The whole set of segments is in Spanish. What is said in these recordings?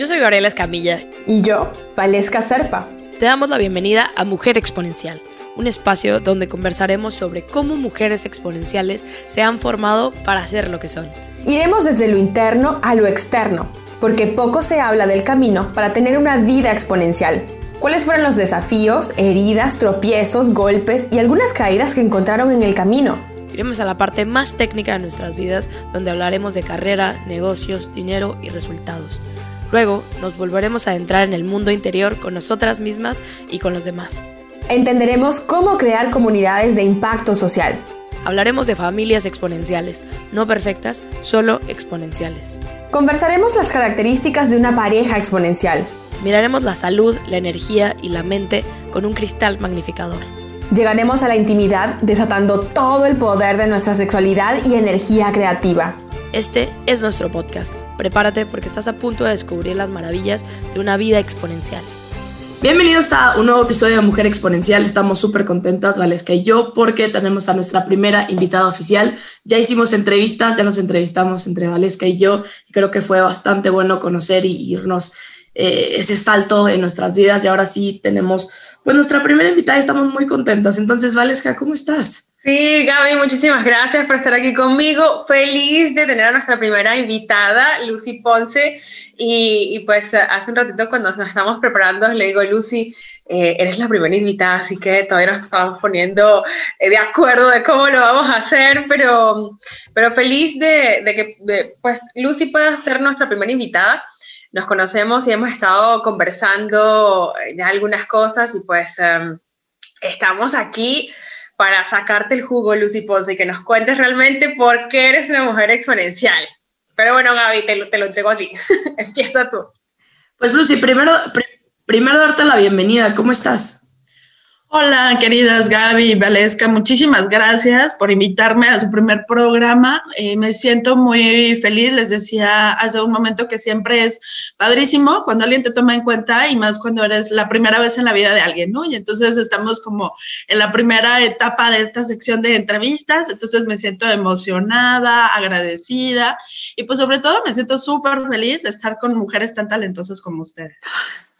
Yo soy Gabriela Escamilla. Y yo, Valesca Serpa. Te damos la bienvenida a Mujer Exponencial, un espacio donde conversaremos sobre cómo mujeres exponenciales se han formado para ser lo que son. Iremos desde lo interno a lo externo, porque poco se habla del camino para tener una vida exponencial. ¿Cuáles fueron los desafíos, heridas, tropiezos, golpes y algunas caídas que encontraron en el camino? Iremos a la parte más técnica de nuestras vidas, donde hablaremos de carrera, negocios, dinero y resultados. Luego nos volveremos a entrar en el mundo interior con nosotras mismas y con los demás. Entenderemos cómo crear comunidades de impacto social. Hablaremos de familias exponenciales, no perfectas, solo exponenciales. Conversaremos las características de una pareja exponencial. Miraremos la salud, la energía y la mente con un cristal magnificador. Llegaremos a la intimidad desatando todo el poder de nuestra sexualidad y energía creativa. Este es nuestro podcast. Prepárate porque estás a punto de descubrir las maravillas de una vida exponencial. Bienvenidos a un nuevo episodio de Mujer Exponencial. Estamos súper contentas, Valesca y yo, porque tenemos a nuestra primera invitada oficial. Ya hicimos entrevistas, ya nos entrevistamos entre Valesca y yo. Creo que fue bastante bueno conocer y irnos eh, ese salto en nuestras vidas. Y ahora sí tenemos pues nuestra primera invitada y estamos muy contentas. Entonces, Valesca, ¿cómo estás? Sí, Gaby, muchísimas gracias por estar aquí conmigo. Feliz de tener a nuestra primera invitada, Lucy Ponce. Y, pues hace un ratito cuando nos estamos preparando, le digo, Lucy, eh, eres la primera invitada, así que todavía nos estamos poniendo eh, de acuerdo de cómo lo vamos a hacer, pero, pero feliz de, que pues Lucy pueda ser nuestra primera invitada nos conocemos y hemos estado conversando ya algunas cosas y pues em, estamos aquí para sacarte el jugo, Lucy Ponce, y que nos cuentes realmente por qué eres una mujer exponencial. Pero bueno, Gaby, te, te lo entrego a ti. Empieza tú. Pues Lucy, primero, primero darte la bienvenida. ¿Cómo estás? Hola, queridas Gaby y Valesca, muchísimas gracias por invitarme a su primer programa. Eh, me siento muy feliz, les decía hace un momento que siempre es padrísimo cuando alguien te toma en cuenta y más cuando eres la primera vez en la vida de alguien, ¿no? Y entonces estamos como en la primera etapa de esta sección de entrevistas, entonces me siento emocionada, agradecida y pues sobre todo me siento súper feliz de estar con mujeres tan talentosas como ustedes.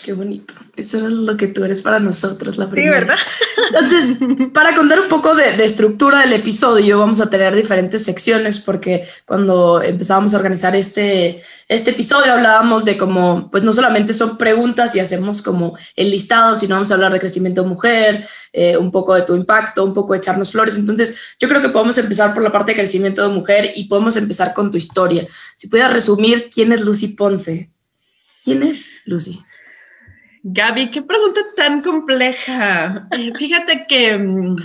Qué bonito. Eso es lo que tú eres para nosotros, la primera. Sí, ¿verdad? Entonces, para contar un poco de, estructura del episodio, vamos a tener diferentes secciones porque cuando empezábamos a organizar este, este episodio hablábamos de cómo, pues no solamente son preguntas y hacemos como el listado, sino vamos a hablar de crecimiento de mujer, eh, un poco de tu impacto, un poco de echarnos flores. Entonces, yo creo que podemos empezar por la parte de crecimiento de mujer y podemos empezar con tu historia. Si pudieras resumir, ¿quién es Lucy Ponce? ¿Quién es Lucy? Gaby, qué pregunta tan compleja. Eh, fíjate que mm,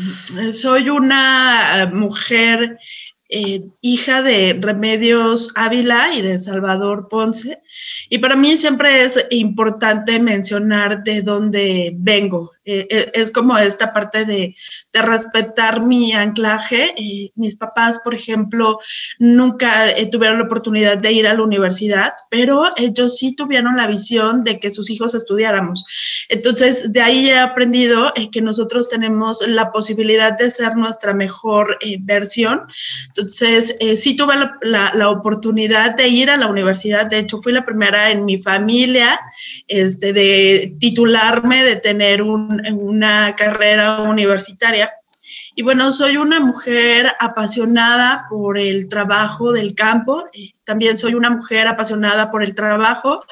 soy una mujer eh, hija de Remedios Ávila y de Salvador Ponce. Y para mí siempre es importante mencionar de dónde vengo. Eh, eh, es como esta parte de, respetar mi anclaje. mis papás, por ejemplo, nunca tuvieron la oportunidad de ir a la universidad, pero ellos sí tuvieron la visión de que sus hijos estudiáramos. Entonces, de ahí he aprendido que nosotros tenemos la posibilidad de ser nuestra mejor versión. Entonces, sí tuve la, la oportunidad de ir a la universidad. De hecho, fui la primera en mi familia este, de titularme, de tener una carrera universitaria. Y bueno, soy una mujer apasionada por el trabajo del campo. También soy una mujer apasionada por el trabajo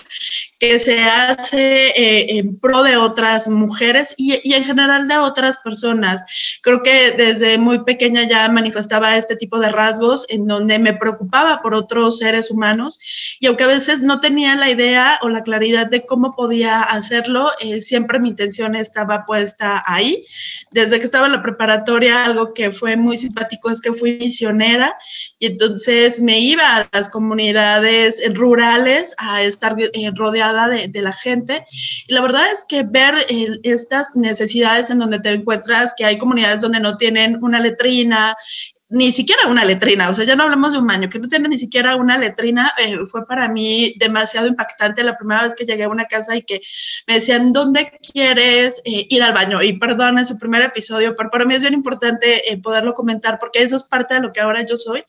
que se hace eh, en pro de otras mujeres y, y, en general de otras personas. Creo que desde muy pequeña ya manifestaba este tipo de rasgos en donde me preocupaba por otros seres humanos y aunque a veces no tenía la idea o la claridad de cómo podía hacerlo, eh, siempre mi intención estaba puesta ahí. Desde que estaba en la preparatoria, algo que fue muy simpático es que fui misionera y entonces me iba a las comunidades rurales a estar eh, rodeada de, la gente. Y la verdad es que ver estas necesidades en donde te encuentras, que hay comunidades donde no tienen una letrina, ni siquiera una letrina, o sea, ya no hablamos de un baño, que no tiene ni siquiera una letrina, eh, fue para mí demasiado impactante la primera vez que llegué a una casa y que me decían, ¿dónde quieres eh, ir al baño? Y perdón, en su primer episodio, pero para mí es bien importante eh, poderlo comentar porque eso es parte de lo que ahora yo soy.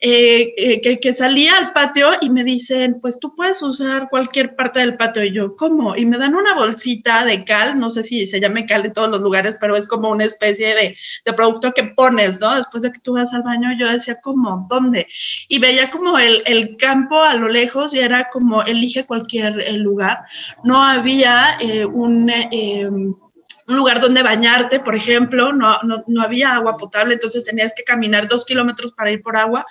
Que, que, salía al patio y me dicen, pues tú puedes usar cualquier parte del patio. Y yo, ¿cómo? Y me dan una bolsita de cal, no sé si se llame cal en todos los lugares, pero es como una especie de, de producto que pones, ¿no? Después de que tú vas al baño, yo decía, ¿cómo? ¿Dónde? Y veía como el, el campo a lo lejos y era como, elige cualquier eh, lugar. No había eh, un... Un lugar donde bañarte, por ejemplo, no, no, no, había agua potable, entonces tenías que caminar dos kilómetros para ir por agua.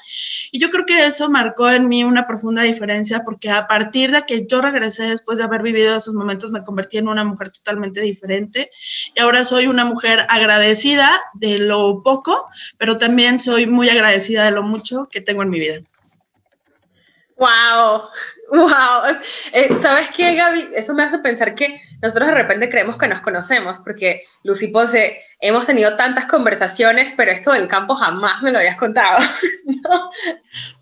Y yo creo que eso marcó en mí una profunda diferencia, porque a partir de que yo regresé después de haber vivido esos momentos, me convertí en una mujer totalmente diferente. Y ahora soy una mujer agradecida de lo poco, pero también soy muy agradecida de lo mucho que tengo en mi vida. ¡Wow! ¡Wow! Eh, ¿Sabes qué, Gaby? Eso me hace pensar que nosotros de repente creemos que nos conocemos, porque Lucy Ponce, hemos tenido tantas conversaciones, pero esto del campo jamás me lo habías contado. ¿no?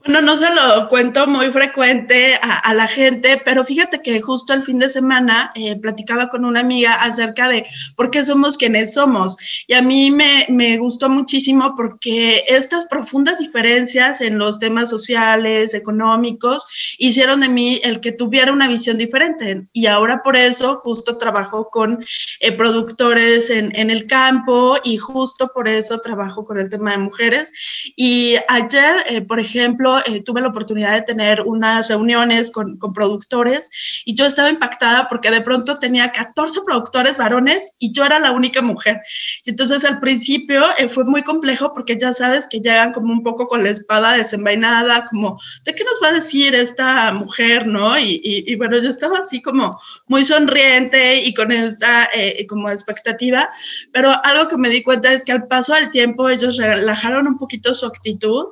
Bueno, no se lo cuento muy frecuente a, la gente, pero fíjate que justo el fin de semana eh, platicaba con una amiga acerca de por qué somos quienes somos. Y a mí me, me gustó muchísimo porque estas profundas diferencias en los temas sociales, económicos, hicieron de mí el que tuviera una visión diferente. Y ahora por eso justo trabajo con eh, productores en, en el campo y justo por eso trabajo con el tema de mujeres. Y ayer, eh, por ejemplo, eh, tuve la oportunidad de tener unas reuniones con, con, productores y yo estaba impactada porque de pronto tenía 14 productores varones y yo era la única mujer. Y entonces al principio eh, fue muy complejo porque ya sabes que llegan como un poco con la espada desenvainada, como, ¿de qué nos va a decir esta mujer, no? Y, y, y bueno, yo estaba así como muy sonriente y con esta eh, como expectativa, pero algo que me di cuenta es que al paso del tiempo ellos relajaron un poquito su actitud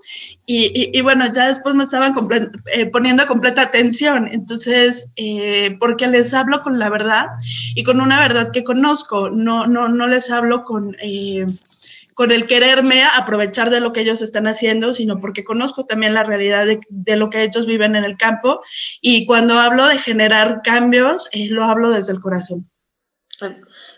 y, y, bueno, ya después me estaban eh, poniendo completa atención. Entonces, eh, porque les hablo con la verdad y con una verdad que conozco, no, no, no les hablo con, eh, con el quererme aprovechar de lo que ellos están haciendo, sino porque conozco también la realidad de, de lo que ellos viven en el campo. Y cuando hablo de generar cambios, lo hablo desde el corazón.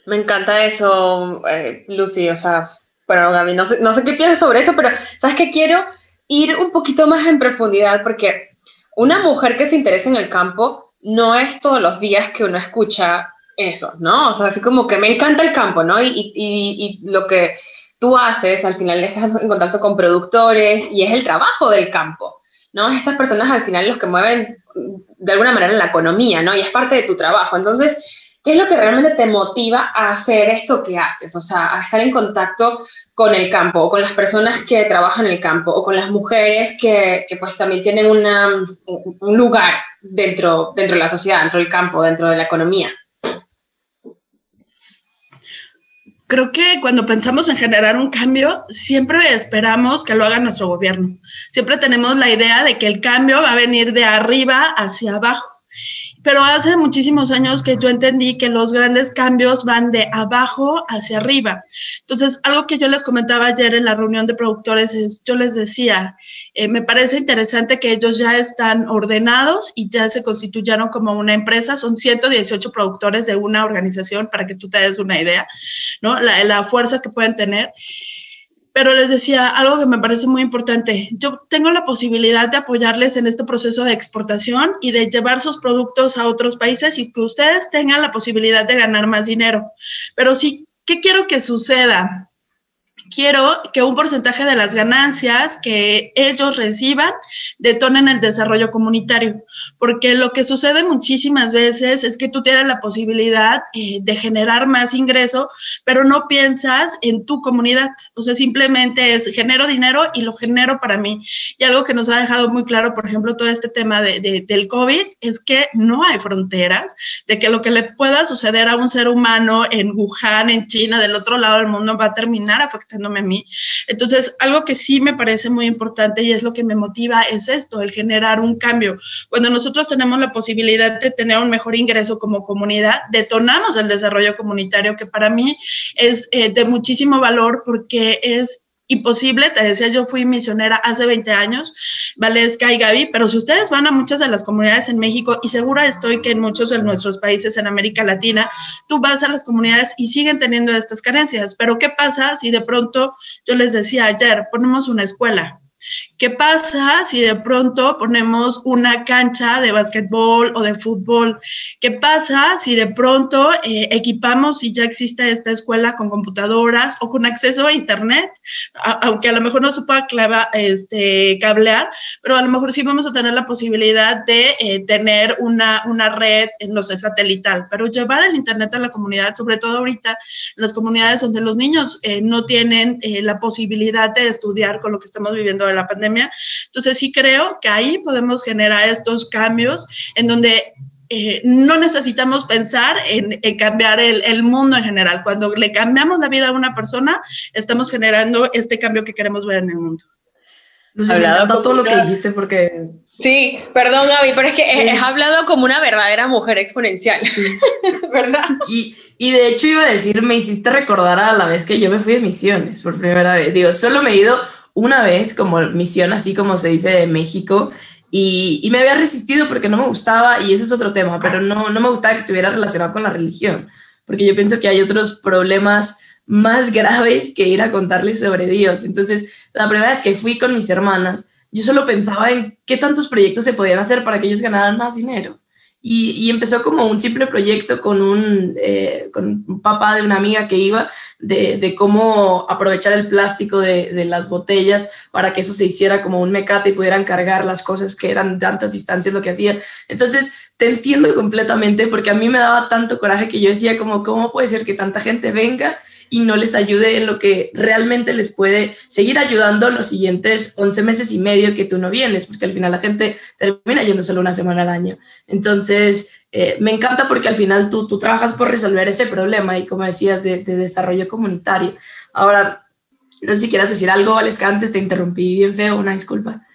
Me encanta eso, Lucy. O sea, bueno, Gaby, no sé, no sé qué piensas sobre eso, pero ¿sabes qué quiero? ir un poquito más en profundidad porque una mujer que se interesa en el campo no es todos los días que uno escucha eso, ¿no? O sea, así como que me encanta el campo, ¿no? Y, y, y lo que tú haces, al final estás en contacto con productores y es el trabajo del campo, ¿no? Estas personas al final los que mueven de alguna manera la economía, ¿no? Y es parte de tu trabajo. Entonces, ¿qué es lo que realmente te motiva a hacer esto que haces? O sea, a estar en contacto con el campo, o con las personas que trabajan en el campo, o con las mujeres que, que pues también tienen un lugar dentro, dentro de la sociedad, dentro del campo, dentro de la economía. Creo que cuando pensamos en generar un cambio, siempre esperamos que lo haga nuestro gobierno. Siempre tenemos la idea de que el cambio va a venir de arriba hacia abajo pero hace muchísimos años que yo entendí que los grandes cambios van de abajo hacia arriba. Entonces, algo que yo les comentaba ayer en la reunión de productores es, yo les decía, eh, me parece interesante que ellos ya están ordenados y ya se constituyeron como una empresa, son 118 productores de una organización, para que tú te des una idea, ¿no? La, la fuerza que pueden tener pero les decía algo que me parece muy importante. Yo tengo la posibilidad de apoyarles en este proceso de exportación y de llevar sus productos a otros países y que ustedes tengan la posibilidad de ganar más dinero. Pero sí, ¿qué quiero que suceda? Quiero que un porcentaje de las ganancias que ellos reciban detonen el desarrollo comunitario, porque lo que sucede muchísimas veces es que tú tienes la posibilidad eh, de generar más ingreso, pero no piensas en tu comunidad, o sea, simplemente es genero dinero y lo genero para mí. Y algo que nos ha dejado muy claro, por ejemplo, todo este tema de, de, del COVID, es que no hay fronteras, de que lo que le pueda suceder a un ser humano en Wuhan, en China, del otro lado del mundo, va a terminar afectando Entonces, algo que sí me parece muy importante y es lo que me motiva es esto, el generar un cambio. Cuando nosotros tenemos la posibilidad de tener un mejor ingreso como comunidad, detonamos el desarrollo comunitario, que para mí es eh, de muchísimo valor porque es imposible. Te decía, yo fui misionera hace 20 años, Valesca y Gaby, pero si ustedes van a muchas de las comunidades en México, y segura estoy que en muchos de nuestros países en América Latina, tú vas a las comunidades y siguen teniendo estas carencias. Pero ¿qué pasa si de pronto, yo les decía ayer, ponemos una escuela? ¿Qué pasa si de pronto ponemos una cancha de básquetbol o de fútbol? ¿Qué pasa si de pronto eh, equipamos, si ya existe esta escuela con computadoras o con acceso a Internet? aunque a lo mejor no se pueda este, cablear, pero a lo mejor sí vamos a tener la posibilidad de eh, tener una, una red, no sé, satelital, pero llevar el Internet a la comunidad, sobre todo ahorita en las comunidades donde los niños eh, no tienen la posibilidad de estudiar con lo que estamos viviendo de la pandemia. Entonces sí creo que ahí podemos generar estos cambios en donde eh, no necesitamos pensar en, cambiar el, mundo en general. Cuando le cambiamos la vida a una persona, estamos generando este cambio que queremos ver en el mundo. Lucy, hablado todo lo que dijiste porque... Sí, perdón Gaby, pero es que has hablado como una verdadera mujer exponencial, ¿verdad? Y, y, de hecho iba a decir, me hiciste recordar a la vez que yo me fui de misiones por primera vez. Digo, solo me he ido una vez como misión, así como se dice de México, y, y, me había resistido porque no me gustaba, y ese es otro tema, pero no, no me gustaba que estuviera relacionado con la religión, porque yo pienso que hay otros problemas más graves que ir a contarles sobre Dios. Entonces, la primera vez que fui con mis hermanas, yo solo pensaba en qué tantos proyectos se podían hacer para que ellos ganaran más dinero. Y, empezó como un simple proyecto con un, eh, con un papá de una amiga que iba de, de cómo aprovechar el plástico de, de, las botellas para que eso se hiciera como un mecate y pudieran cargar las cosas que eran tantas distancias lo que hacían. Entonces, te entiendo completamente porque a mí me daba tanto coraje que yo decía como, ¿cómo puede ser que tanta gente venga y no les ayude en lo que realmente les puede seguir ayudando los siguientes 11 meses y medio que tú no vienes, porque al final la gente termina yendo solo una semana al año. Entonces, eh, me encanta porque al final tú, tú trabajas por resolver ese problema y como decías, de, desarrollo comunitario. Ahora, no sé si quieras decir algo, Alex, antes te interrumpí bien feo, una disculpa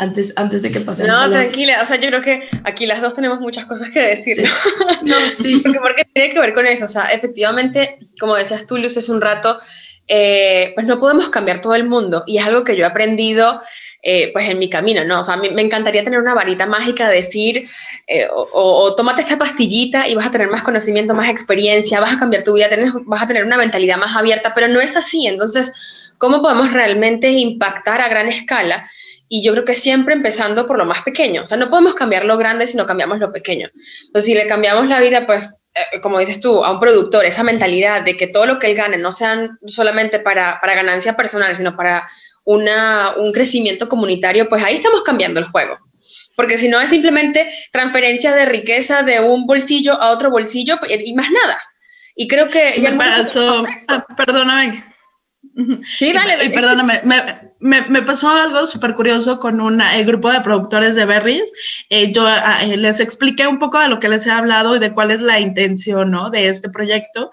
antes, antes de que pasemos. No, tranquila, o sea, yo creo que aquí las dos tenemos muchas cosas que decir. ¿no? sí. porque, porque, tiene que ver con eso, o sea, efectivamente, como decías tú, Luz, hace un rato, eh, pues no podemos cambiar todo el mundo y es algo que yo he aprendido. Eh, pues en mi camino, ¿no? O sea, me, me encantaría tener una varita mágica, decir, eh, o, o, tómate esta pastillita y vas a tener más conocimiento, más experiencia, vas a cambiar tu vida, tenés, vas a tener una mentalidad más abierta, pero no es así. Entonces, ¿cómo podemos realmente impactar a gran escala? Y yo creo que siempre empezando por lo más pequeño. O sea, no podemos cambiar lo grande si no cambiamos lo pequeño. Entonces, si le cambiamos la vida, pues, eh, como dices tú, a un productor, esa mentalidad de que todo lo que él gane no sean solamente para, para ganancia personal, sino para una, un crecimiento comunitario, pues ahí estamos cambiando el juego. Porque si no es simplemente transferencia de riqueza de un bolsillo a otro bolsillo y más nada. Y creo que... Ya pasó, ah, perdóname. Sí, dale, Perdóname, me, pasó algo súper curioso con un eh, grupo de productores de berries. Eh, yo ah, eh, les expliqué un poco de lo que les he hablado y de cuál es la intención ¿no? de este proyecto.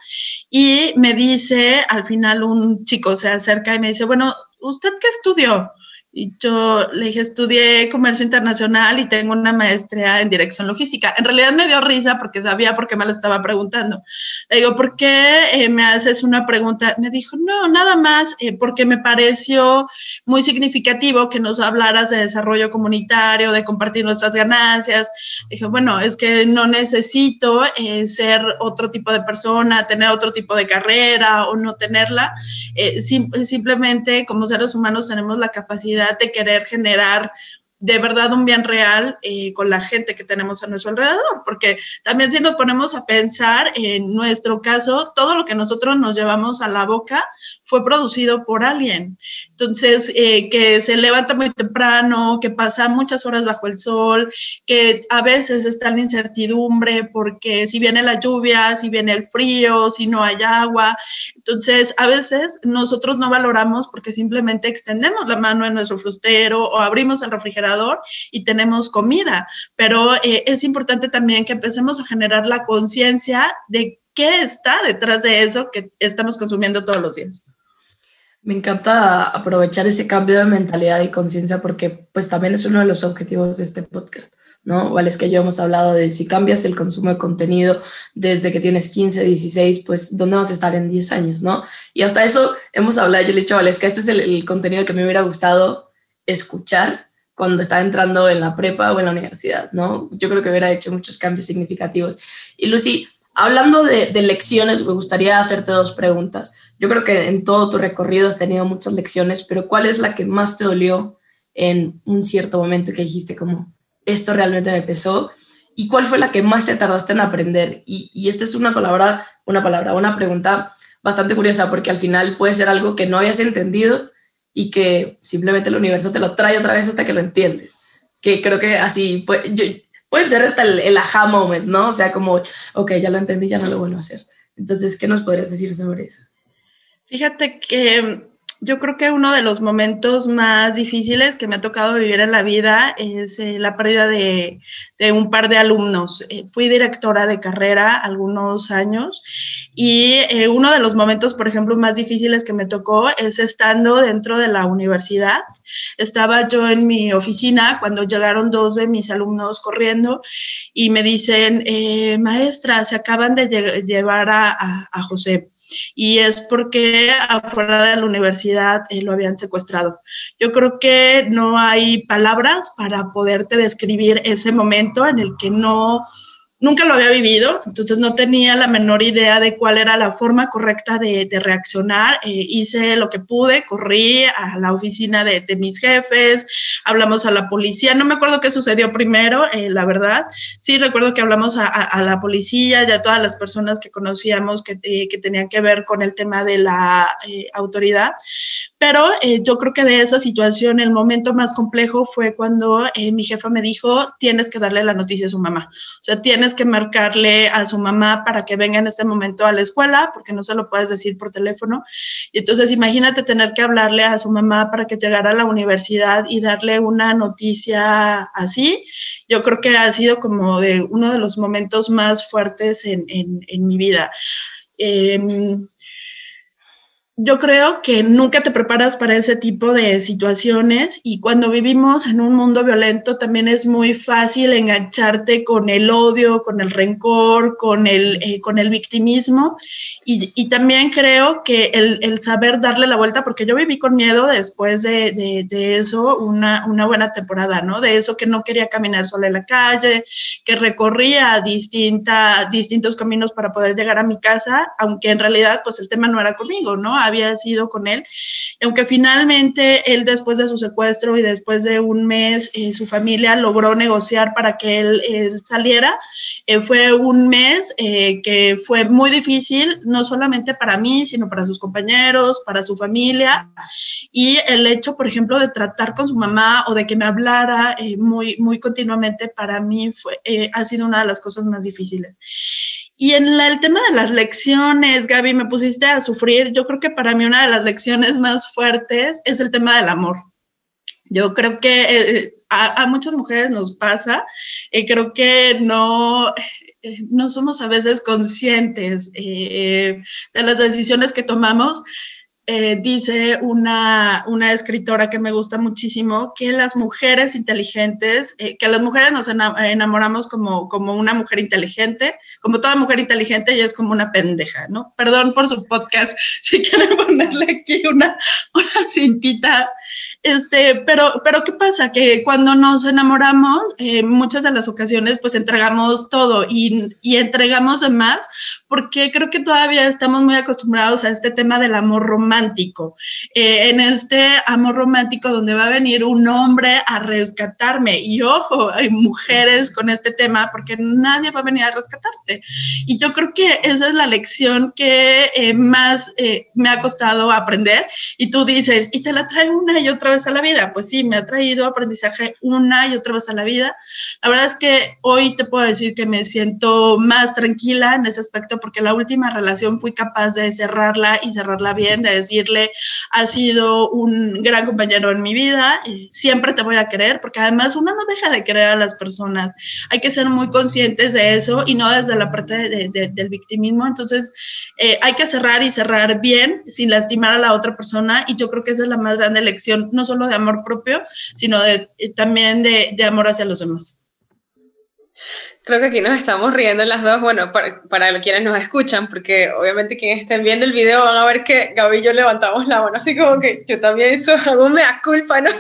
Y me dice, al final un chico se acerca y me dice, bueno, ¿usted qué estudió? Y yo le dije, estudié comercio internacional y tengo una maestría en dirección logística. En realidad me dio risa porque sabía por qué me lo estaba preguntando. Le digo, ¿por qué eh, me haces una pregunta? Me dijo, no, nada más, eh, porque me pareció muy significativo que nos hablaras de desarrollo comunitario, de compartir nuestras ganancias. dije, bueno, es que no necesito eh, ser otro tipo de persona, tener otro tipo de carrera o no tenerla. Sim simplemente como seres humanos tenemos la capacidad de querer generar de verdad un bien real eh, con la gente que tenemos a nuestro alrededor, porque también si nos ponemos a pensar en nuestro caso, todo lo que nosotros nos llevamos a la boca fue producido por alguien. Entonces, eh, que se levanta muy temprano, que pasa muchas horas bajo el sol, que a veces está en incertidumbre porque si viene la lluvia, si viene el frío, si no hay agua. Entonces, a veces nosotros no valoramos porque simplemente extendemos la mano en nuestro frustero o abrimos el refrigerador y tenemos comida. Pero eh, es importante también que empecemos a generar la conciencia de qué está detrás de eso que estamos consumiendo todos los días. Me encanta aprovechar ese cambio de mentalidad y conciencia porque pues también es uno de los objetivos de este podcast, ¿no? Vale, es que yo hemos hablado de si cambias el consumo de contenido desde que tienes 15, 16, pues ¿dónde vas a estar en 10 años, no? Y hasta eso hemos hablado, yo le he dicho Valesca, este es el, el contenido que me hubiera gustado escuchar cuando estaba entrando en la prepa o en la universidad, ¿no? Yo creo que hubiera hecho muchos cambios significativos. Y Lucy, hablando de, lecciones, me gustaría hacerte dos preguntas. Yo creo que en todo tu recorrido has tenido muchas lecciones, pero ¿cuál es la que más te dolió en un cierto momento que dijiste como, esto realmente me pesó? ¿Y cuál fue la que más te tardaste en aprender? Y, y esta es una palabra, una palabra, una pregunta bastante curiosa, porque al final puede ser algo que no habías entendido y que simplemente el universo te lo trae otra vez hasta que lo entiendes. Que creo que así, pues, yo, puede ser hasta el, el, aha moment, ¿no? O sea, como, ok, ya lo entendí, ya no lo vuelvo a hacer. Entonces, ¿qué nos podrías decir sobre eso? Fíjate que yo creo que uno de los momentos más difíciles que me ha tocado vivir en la vida es eh, la pérdida de, de, un par de alumnos. Eh, fui directora de carrera algunos años y eh, uno de los momentos, por ejemplo, más difíciles que me tocó es estando dentro de la universidad. Estaba yo en mi oficina cuando llegaron dos de mis alumnos corriendo y me dicen, eh, maestra, se acaban de lle llevar a, a, a José y es porque afuera de la universidad eh, lo habían secuestrado. Yo creo que no hay palabras para poderte describir ese momento en el que no nunca lo había vivido, entonces no tenía la menor idea de cuál era la forma correcta de, reaccionar. Eh, hice lo que pude, corrí a la oficina de, de, mis jefes, hablamos a la policía, no me acuerdo qué sucedió primero, eh, la verdad. Sí recuerdo que hablamos a, la policía y a todas las personas que conocíamos que, eh, que tenían que ver con el tema de la eh, autoridad, pero yo creo que de esa situación el momento más complejo fue cuando mi jefa me dijo, tienes que darle la noticia a su mamá, o sea, tienes que marcarle a su mamá para que venga en este momento a la escuela, porque no se lo puedes decir por teléfono. Y entonces imagínate tener que hablarle a su mamá para que llegara a la universidad y darle una noticia así. Yo creo que ha sido como de uno de los momentos más fuertes en, en, en mi vida. Eh, yo creo que nunca te preparas para ese tipo de situaciones y cuando vivimos en un mundo violento también es muy fácil engancharte con el odio, con el rencor, con el, eh, con el victimismo y, y, también creo que el, el, saber darle la vuelta, porque yo viví con miedo después de, de, de, eso una, una buena temporada, ¿no? De eso que no quería caminar sola en la calle, que recorría distinta, distintos caminos para poder llegar a mi casa, aunque en realidad pues el tema no era conmigo, ¿no? Había sido con él. Aunque finalmente él después de su secuestro y después de un mes, eh, su familia logró negociar para que él, él saliera. Eh, fue un mes eh, que fue muy difícil, no solamente para mí, sino para sus compañeros, para su familia. Y el hecho, por ejemplo, de tratar con su mamá o de que me hablara eh, muy, muy continuamente, para mí fue, ha sido una de las cosas más difíciles. Y en el tema de las lecciones, Gaby, me pusiste a sufrir. Yo creo que para mí una de las lecciones más fuertes es el tema del amor. Yo creo que eh, a, a, muchas mujeres nos pasa, eh, creo que no, eh, no somos a veces conscientes eh, de las decisiones que tomamos eh, dice una, una, escritora que me gusta muchísimo, que las mujeres inteligentes, eh, que las mujeres nos enamoramos como, como una mujer inteligente, como toda mujer inteligente, ella es como una pendeja, ¿no? Perdón por su podcast, si quieren ponerle aquí una, una cintita. Este, pero, pero ¿qué pasa? Que cuando nos enamoramos, eh, muchas de las ocasiones, pues entregamos todo y, y entregamos de más, porque creo que todavía estamos muy acostumbrados a este tema del amor romántico. Eh, en este amor romántico donde va a venir un hombre a rescatarme. Y ojo, hay mujeres con este tema porque nadie va a venir a rescatarte. Y yo creo que esa es la lección que eh, más eh, me ha costado aprender. Y tú dices, y te la trae una y otra vez a la vida. Pues sí, me ha traído aprendizaje una y otra vez a la vida. La verdad es que hoy te puedo decir que me siento más tranquila en ese aspecto porque la última relación fui capaz de cerrarla y cerrarla bien, de decirle, has sido un gran compañero en mi vida, y siempre te voy a querer, porque además uno no deja de querer a las personas, hay que ser muy conscientes de eso y no desde la parte de, de, del victimismo, entonces eh, hay que cerrar y cerrar bien, sin lastimar a la otra persona, y yo creo que esa es la más grande lección, no solo de amor propio, sino de, eh, también de, de amor hacia los demás. Creo que aquí nos estamos riendo las dos, bueno, para, para quienes nos escuchan, porque obviamente quienes estén viendo el video van a ver que Gaby y yo levantamos la mano, así como que yo también hizo algo mea culpa, ¿no?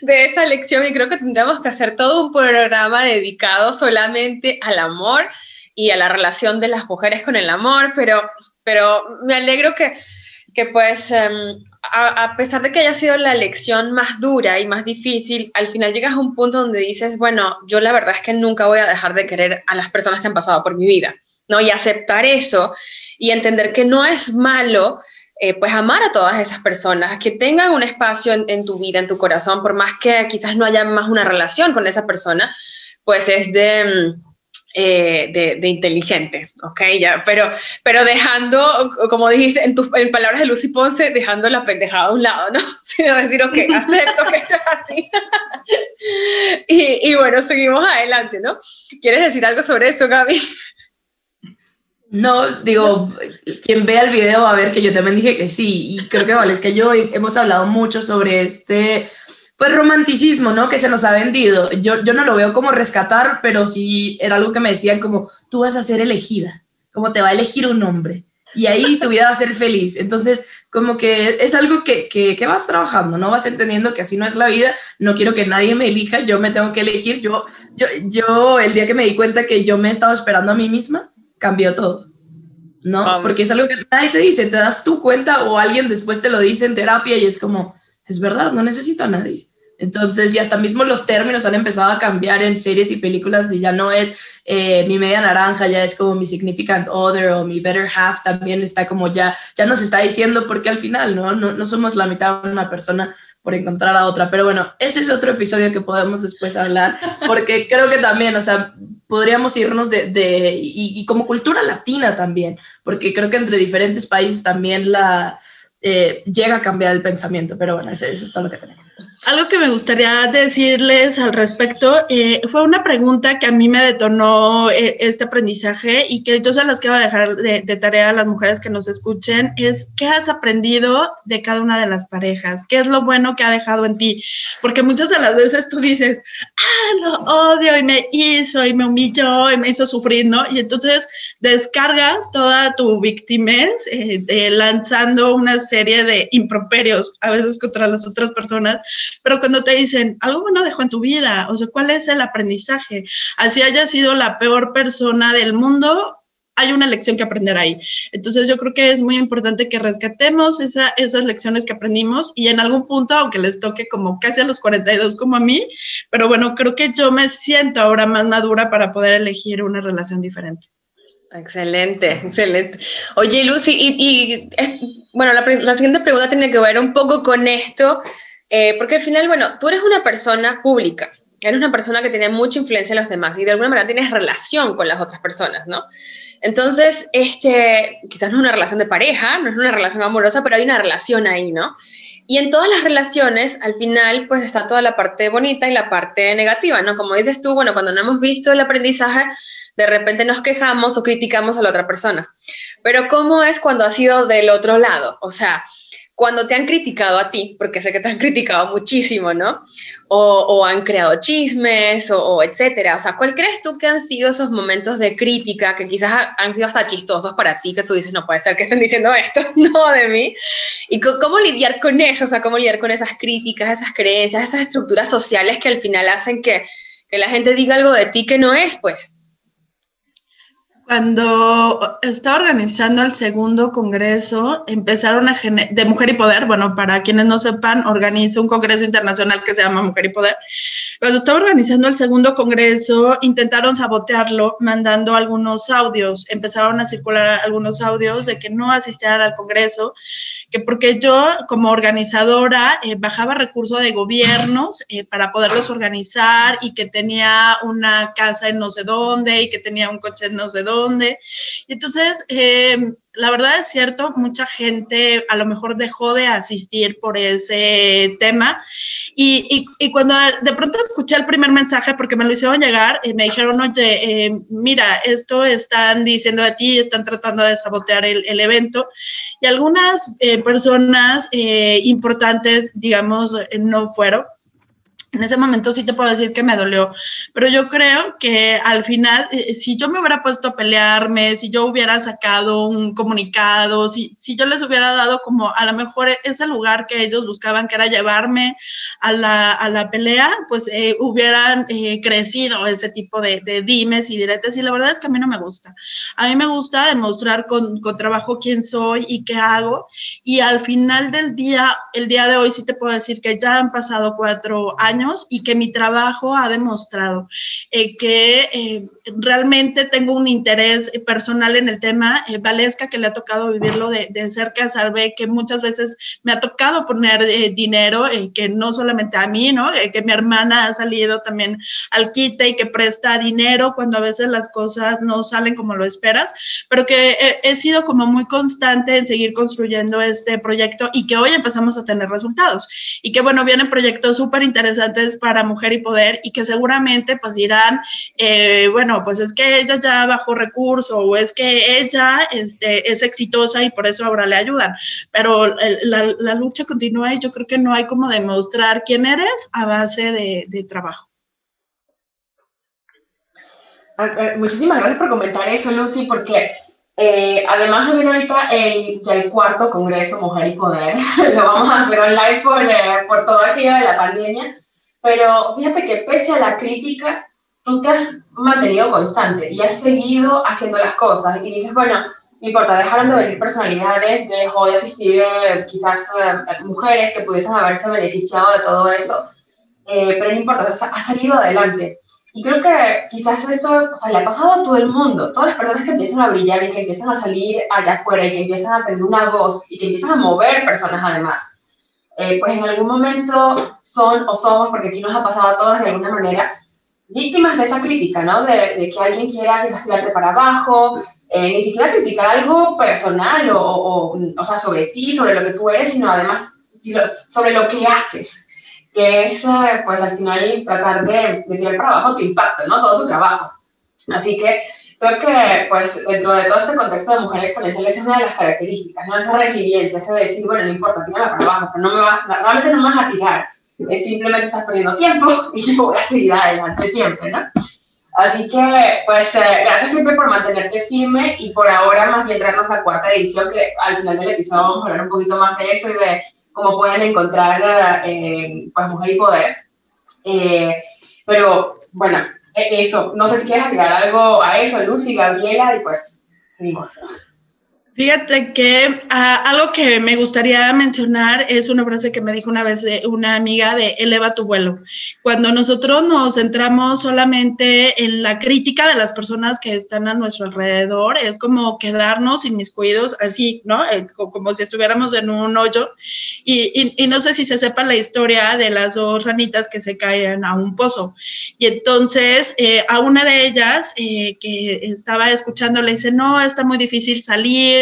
De esa lección y creo que tendríamos que hacer todo un programa dedicado solamente al amor y a la relación de las mujeres con el amor, pero, pero me alegro que, que pues... Em, a, pesar de que haya sido la lección más dura y más difícil, al final llegas a un punto donde dices, bueno, yo la verdad es que nunca voy a dejar de querer a las personas que han pasado por mi vida, ¿no? Y aceptar eso y entender que no es malo, eh, pues amar a todas esas personas, que tengan un espacio en, tu vida, en tu corazón, por más que quizás no haya más una relación con esa persona, pues es de mm, eh, de, inteligente, ¿ok? Ya, pero, pero dejando, como dijiste en, tus, palabras de Lucy Ponce, dejando la pendejada a un lado, ¿no? Sino decir, ok, acepto que esto es así. y, y, bueno, seguimos adelante, ¿no? ¿Quieres decir algo sobre eso, Gaby? No, digo, quien vea el video va a ver que yo también dije que sí, y creo que vale, es que yo hemos hablado mucho sobre este pues romanticismo, ¿no? Que se nos ha vendido. Yo, yo no lo veo como rescatar, pero sí era algo que me decían como, tú vas a ser elegida, como te va a elegir un hombre. Y ahí tu vida va a ser feliz. Entonces, como que es algo que, que, que, vas trabajando, ¿no? Vas entendiendo que así no es la vida. No quiero que nadie me elija, yo me tengo que elegir. Yo, yo, yo el día que me di cuenta que yo me he estado esperando a mí misma, cambió todo. ¿No? Porque es algo que nadie te dice, te das tu cuenta o alguien después te lo dice en terapia y es como, es verdad, no necesito a nadie. Entonces, y hasta mismo los términos han empezado a cambiar en series y películas y ya no es eh, mi media naranja, ya es como mi significant other o mi better half también está como ya, ya nos está diciendo porque al final, ¿no? No, no somos la mitad de una persona por encontrar a otra. Pero bueno, ese es otro episodio que podemos después hablar, porque creo que también, o sea, podríamos irnos de, de y, como cultura latina también, porque creo que entre diferentes países también la, eh, llega a cambiar el pensamiento, pero bueno, eso, eso, es todo lo que tenemos. Algo que me gustaría decirles al respecto eh, fue una pregunta que a mí me detonó eh, este aprendizaje y que yo se las quiero dejar de, de, tarea a las mujeres que nos escuchen, es ¿qué has aprendido de cada una de las parejas? ¿Qué es lo bueno que ha dejado en ti? Porque muchas de las veces tú dices, ah, lo odio y me hizo y me humilló y me hizo sufrir, ¿no? Y entonces descargas toda tu victimez lanzando unas serie de improperios a veces contra las otras personas, pero cuando te dicen, algo bueno dejó en tu vida, o sea, ¿cuál es el aprendizaje? Así haya sido la peor persona del mundo, hay una lección que aprender ahí. Entonces yo creo que es muy importante que rescatemos esa, esas lecciones que aprendimos y en algún punto, aunque les toque como casi a los 42 como a mí, pero bueno, creo que yo me siento ahora más madura para poder elegir una relación diferente. Excelente, excelente. Oye, Lucy, y, bueno, la, siguiente pregunta tiene que ver un poco con esto, eh, porque al final, bueno, tú eres una persona pública, eres una persona que tiene mucha influencia en los demás y de alguna manera tienes relación con las otras personas, ¿no? Entonces, este, quizás no es una relación de pareja, no es una relación amorosa, pero hay una relación ahí, ¿no? Y en todas las relaciones, al final, pues está toda la parte bonita y la parte negativa, ¿no? Como dices tú, bueno, cuando no hemos visto el aprendizaje, de repente nos quejamos o criticamos a la otra persona. Pero ¿cómo es cuando ha sido del otro lado? O sea, cuando te han criticado a ti, porque sé que te han criticado muchísimo, ¿no? O, han creado chismes o, etcétera. O sea, ¿cuál crees tú que han sido esos momentos de crítica que quizás han sido hasta chistosos para ti, que tú dices, no puede ser que estén diciendo esto, no de mí? ¿Y cómo lidiar con eso? O sea, ¿cómo lidiar con esas críticas, esas creencias, esas estructuras sociales que al final hacen que, que la gente diga algo de ti que no es, pues? Cuando estaba organizando el segundo congreso, empezaron a de Mujer y Poder, bueno, para quienes no sepan, organizo un congreso internacional que se llama Mujer y Poder. Cuando estaba organizando el segundo congreso, intentaron sabotearlo mandando algunos audios, empezaron a circular algunos audios de que no asistieran al congreso que porque yo como organizadora eh, bajaba recursos de gobiernos eh, para poderlos organizar y que tenía una casa en no sé dónde y que tenía un coche en no sé dónde. Y entonces eh, la verdad es cierto, mucha gente a lo mejor dejó de asistir por ese tema y, cuando de pronto escuché el primer mensaje, porque me lo hicieron llegar, y me dijeron, oye, eh, mira, esto están diciendo de ti, están tratando de sabotear el, el evento y algunas eh, personas eh, importantes, digamos, no fueron. En ese momento sí te puedo decir que me dolió, pero yo creo que al final, eh, si yo me hubiera puesto a pelearme, si yo hubiera sacado un comunicado, si, si yo les hubiera dado como a lo mejor ese lugar que ellos buscaban, que era llevarme a la, a la pelea, pues eh, hubieran eh, crecido ese tipo de, de, dimes y diretes. Y la verdad es que a mí no me gusta. A mí me gusta demostrar con, con trabajo quién soy y qué hago. Y al final del día, el día de hoy sí te puedo decir que ya han pasado cuatro años y que mi trabajo ha demostrado eh, que eh, realmente tengo un interés personal en el tema. Eh, Valesca, que le ha tocado vivirlo de, de, cerca, sabe que muchas veces me ha tocado poner dinero, que no solamente a mí, ¿no? que mi hermana ha salido también al quite y que presta dinero cuando a veces las cosas no salen como lo esperas, pero que he sido como muy constante en seguir construyendo este proyecto y que hoy empezamos a tener resultados. Y que bueno, vienen proyectos súper interesantes para Mujer y Poder y que seguramente pues dirán, eh, bueno, pues es que ella ya bajó recurso o es que ella este, es exitosa y por eso ahora le ayudan. Pero la, la, lucha continúa y yo creo que no hay como demostrar quién eres a base de, de trabajo. Ah, eh, muchísimas gracias por comentar eso, Lucy, porque eh, además se viene ahorita el, el, cuarto Congreso Mujer y Poder. Lo vamos a hacer online por, eh, por todo aquello de la pandemia. Pero fíjate que pese a la crítica, tú te has mantenido constante y has seguido haciendo las cosas. Y dices, bueno, no importa, dejaron de venir personalidades, dejó de asistir eh, quizás eh, mujeres que pudiesen haberse beneficiado de todo eso, eh, pero no importa, ha salido adelante. Y creo que quizás eso o sea, le ha pasado a todo el mundo. Todas las personas que empiezan a brillar y que empiezan a salir allá afuera y que empiezan a tener una voz y que empiezan a mover personas además eh, pues en algún momento son o somos, porque aquí nos ha pasado a todas de alguna manera, víctimas de esa crítica, ¿no? De, que alguien quiera quizás tirarte para abajo, eh, ni siquiera criticar algo personal o, o, o, sea, sobre ti, sobre lo que tú eres, sino además sobre lo que haces, que es, eh, pues al final, tratar de, de tirar para abajo tu impacto, ¿no? Todo tu trabajo. Así que creo que, pues, dentro de todo este contexto de mujer exponencial, esa es una de las características, ¿no? Esa resiliencia, ese decir, bueno, no importa, tírame para abajo, pero no me vas, realmente no me vas a tirar, es simplemente estás perdiendo tiempo y yo voy a seguir adelante siempre, ¿no? Así que, pues, eh, gracias siempre por mantenerte firme y por ahora más bien traernos la cuarta edición, que al final del episodio vamos a hablar un poquito más de eso y de cómo pueden encontrar, eh, pues, Mujer y Poder. Eh, pero, bueno, eso, no sé si quieres agregar algo a eso, Lucy, Gabriela, y pues seguimos. Fíjate que uh, algo que me gustaría mencionar es una frase que me dijo una vez una amiga de eleva tu vuelo. Cuando nosotros nos centramos solamente en la crítica de las personas que están a nuestro alrededor, es como quedarnos inmiscuidos así, ¿no? Eh, como si estuviéramos en un hoyo. Y, no sé si se sepa la historia de las dos ranitas que se caen a un pozo. Y entonces eh, a una de ellas eh, que estaba escuchando le dice, no, está muy difícil salir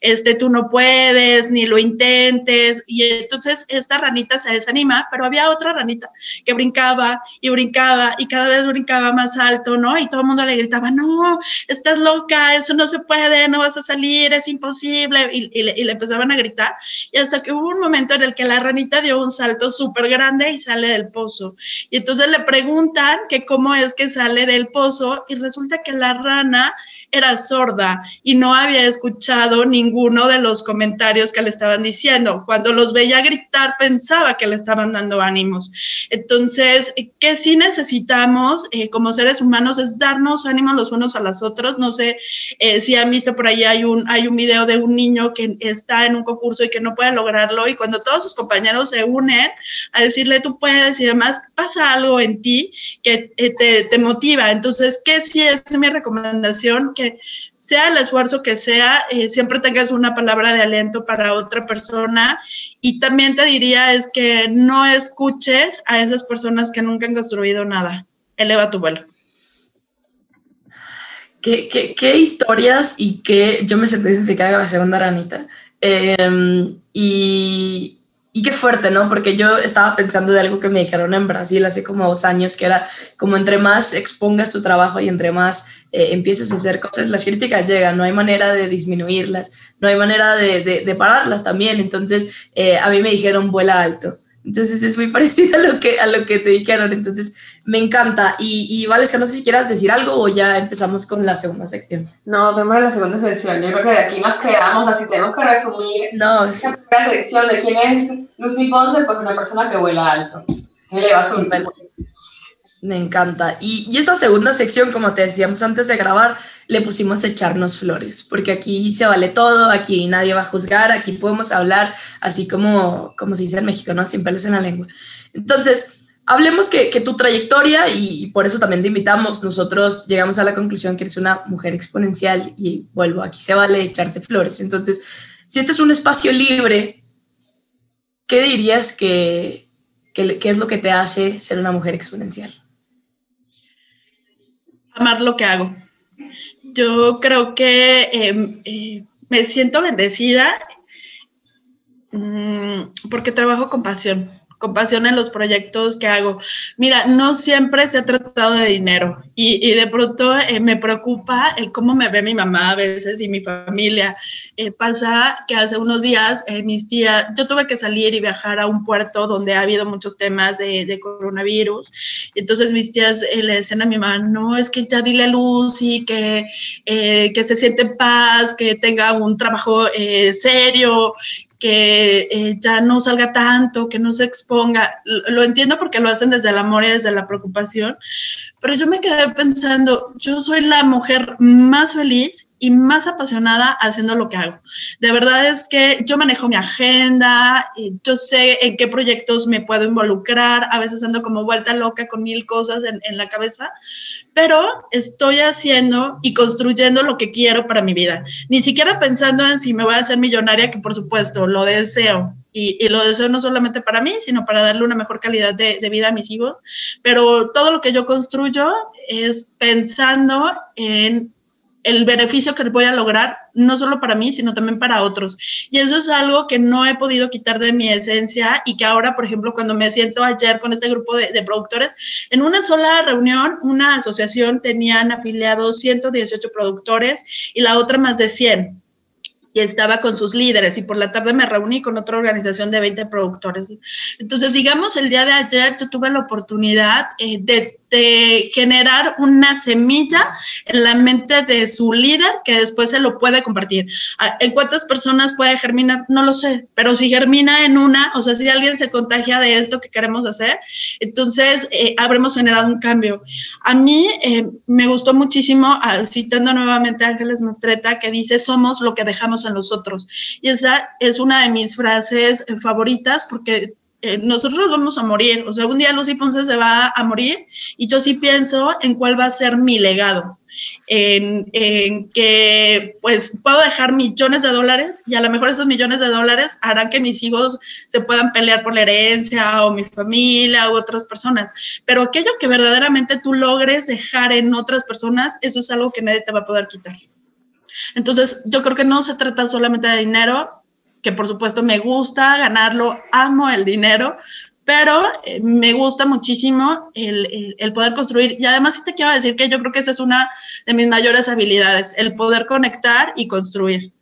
este, tú no puedes, ni lo intentes. Y entonces esta ranita se desanima, pero había otra ranita que brincaba y brincaba y cada vez brincaba más alto, ¿no? Y todo el mundo le gritaba, no, estás loca, eso no se puede, no vas a salir, es imposible. Y, le, empezaban a gritar. Y hasta que hubo un momento en el que la ranita dio un salto súper grande y sale del pozo. Y entonces le preguntan que cómo es que sale del pozo y resulta que la rana era sorda y no había escuchado ninguno de los comentarios que le estaban diciendo. Cuando los veía gritar, pensaba que le estaban dando ánimos. Entonces, ¿qué sí necesitamos eh, como seres humanos es darnos ánimos los unos a los otros. No sé eh, si han visto por ahí, hay un, hay un video de un niño que está en un concurso y que no puede lograrlo y cuando todos sus compañeros se unen a decirle tú puedes y demás, pasa algo en ti que eh, te, te motiva. Entonces, ¿qué sí es mi recomendación? Sea el esfuerzo que sea, eh, siempre tengas una palabra de aliento para otra persona. Y también te diría es que no escuches a esas personas que nunca han construido nada. Eleva tu vuelo. ¿Qué, qué, historias y qué yo me sentí identificada con la segunda ranita? Eh, y, y qué fuerte, ¿no? Porque yo estaba pensando de algo que me dijeron en Brasil hace como dos años, que era como entre más expongas tu trabajo y entre más eh, empieces a hacer cosas, las críticas llegan, no hay manera de disminuirlas, no hay manera de, de, pararlas también. Entonces, eh, a mí me dijeron, vuela alto. Entonces es muy parecido a lo que, a lo que te dijeron. Entonces me encanta. Y, y vale, es que no sé si quieras decir algo o ya empezamos con la segunda sección. No, tenemos la segunda sección. Yo creo que de aquí nos quedamos, así tenemos que resumir no, es... la sección de quién es Lucy Ponce, pues una persona que vuela alto, que le va a Me encanta. Y, esta segunda sección, como te decíamos antes de grabar, le pusimos echarnos flores, porque aquí se vale todo, aquí nadie va a juzgar, aquí podemos hablar así como, como se dice en México, ¿no? Sin pelos en la lengua. Entonces, hablemos que, que tu trayectoria, y, por eso también te invitamos, nosotros llegamos a la conclusión que eres una mujer exponencial y vuelvo, aquí se vale echarse flores. Entonces, si este es un espacio libre, ¿qué dirías que, que es lo que te hace ser una mujer exponencial? Amar lo que hago. Yo creo que em, eh, me siento bendecida mm, porque trabajo con pasión con pasión en los proyectos que hago. Mira, no siempre se ha tratado de dinero y, de pronto eh, me preocupa el cómo me ve mi mamá a veces y mi familia. Eh, pasa que hace unos días eh, mis tías, yo tuve que salir y viajar a un puerto donde ha habido muchos temas de, coronavirus. Y entonces mis tías le decían a mi mamá, no, es que ya dile a Lucy que, que se siente en paz, que tenga un trabajo serio que eh, ya no salga tanto, que no se exponga. Lo entiendo porque lo hacen desde el amor y desde la preocupación, pero yo me quedé pensando, yo soy la mujer más feliz y más apasionada haciendo lo que hago. De verdad es que yo manejo mi agenda, yo sé en qué proyectos me puedo involucrar, a veces ando como vuelta loca con mil cosas en, en la cabeza, pero estoy haciendo y construyendo lo que quiero para mi vida. Ni siquiera pensando en si me voy a hacer millonaria, que por supuesto lo deseo, y, lo deseo no solamente para mí, sino para darle una mejor calidad de, vida a mis hijos. Pero todo lo que yo construyo es pensando en el beneficio que voy a lograr, no solo para mí, sino también para otros. Y eso es algo que no he podido quitar de mi esencia y que ahora, por ejemplo, cuando me siento ayer con este grupo de, productores, en una sola reunión, una asociación tenían afiliados 118 productores y la otra más de 100 y estaba con sus líderes y por la tarde me reuní con otra organización de 20 productores. Entonces, digamos, el día de ayer yo tuve la oportunidad eh, de de generar una semilla en la mente de su líder que después se lo puede compartir. Ah, ¿En cuántas personas puede germinar? No lo sé, pero si germina en una, o sea, si alguien se contagia de esto que queremos hacer, entonces eh, habremos generado un cambio. A mí eh, me gustó muchísimo, ah, citando nuevamente a Ángeles Mastreta, que dice, somos lo que dejamos en los otros. Y esa es una de mis frases eh, favoritas porque eh, nosotros vamos a morir, o sea, un día Lucy Ponce se va a morir y yo sí pienso en cuál va a ser mi legado, en, que pues puedo dejar millones de dólares y a lo mejor esos millones de dólares harán que mis hijos se puedan pelear por la herencia o mi familia u otras personas, pero aquello que verdaderamente tú logres dejar en otras personas, eso es algo que nadie te va a poder quitar. Entonces, yo creo que no se trata solamente de dinero, que por supuesto me gusta ganarlo, amo el dinero, pero eh, me gusta muchísimo el, el, poder construir. Y además sí te quiero decir que yo creo que esa es una de mis mayores habilidades, el poder conectar y construir.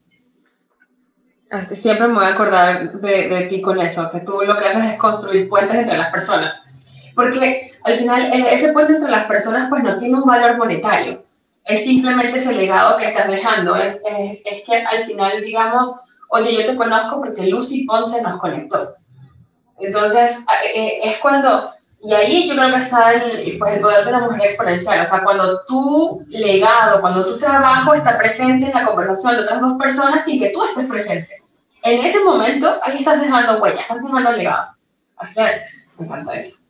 Siempre me voy a acordar de, de ti con eso, que tú lo que haces es construir puentes entre las personas. Porque al final ese puente entre las personas pues no tiene un valor monetario, es simplemente ese legado que estás dejando, es, es que al final digamos oye, yo te conozco porque Lucy Ponce nos conectó. Entonces, eh, es cuando, y ahí yo creo que está el, pues, el poder de la mujer exponencial, o sea, cuando tu legado, cuando tu trabajo está presente en la conversación de otras dos personas sin que tú estés presente. En ese momento, ahí estás dejando huella, estás dejando legado. Así que me encanta eso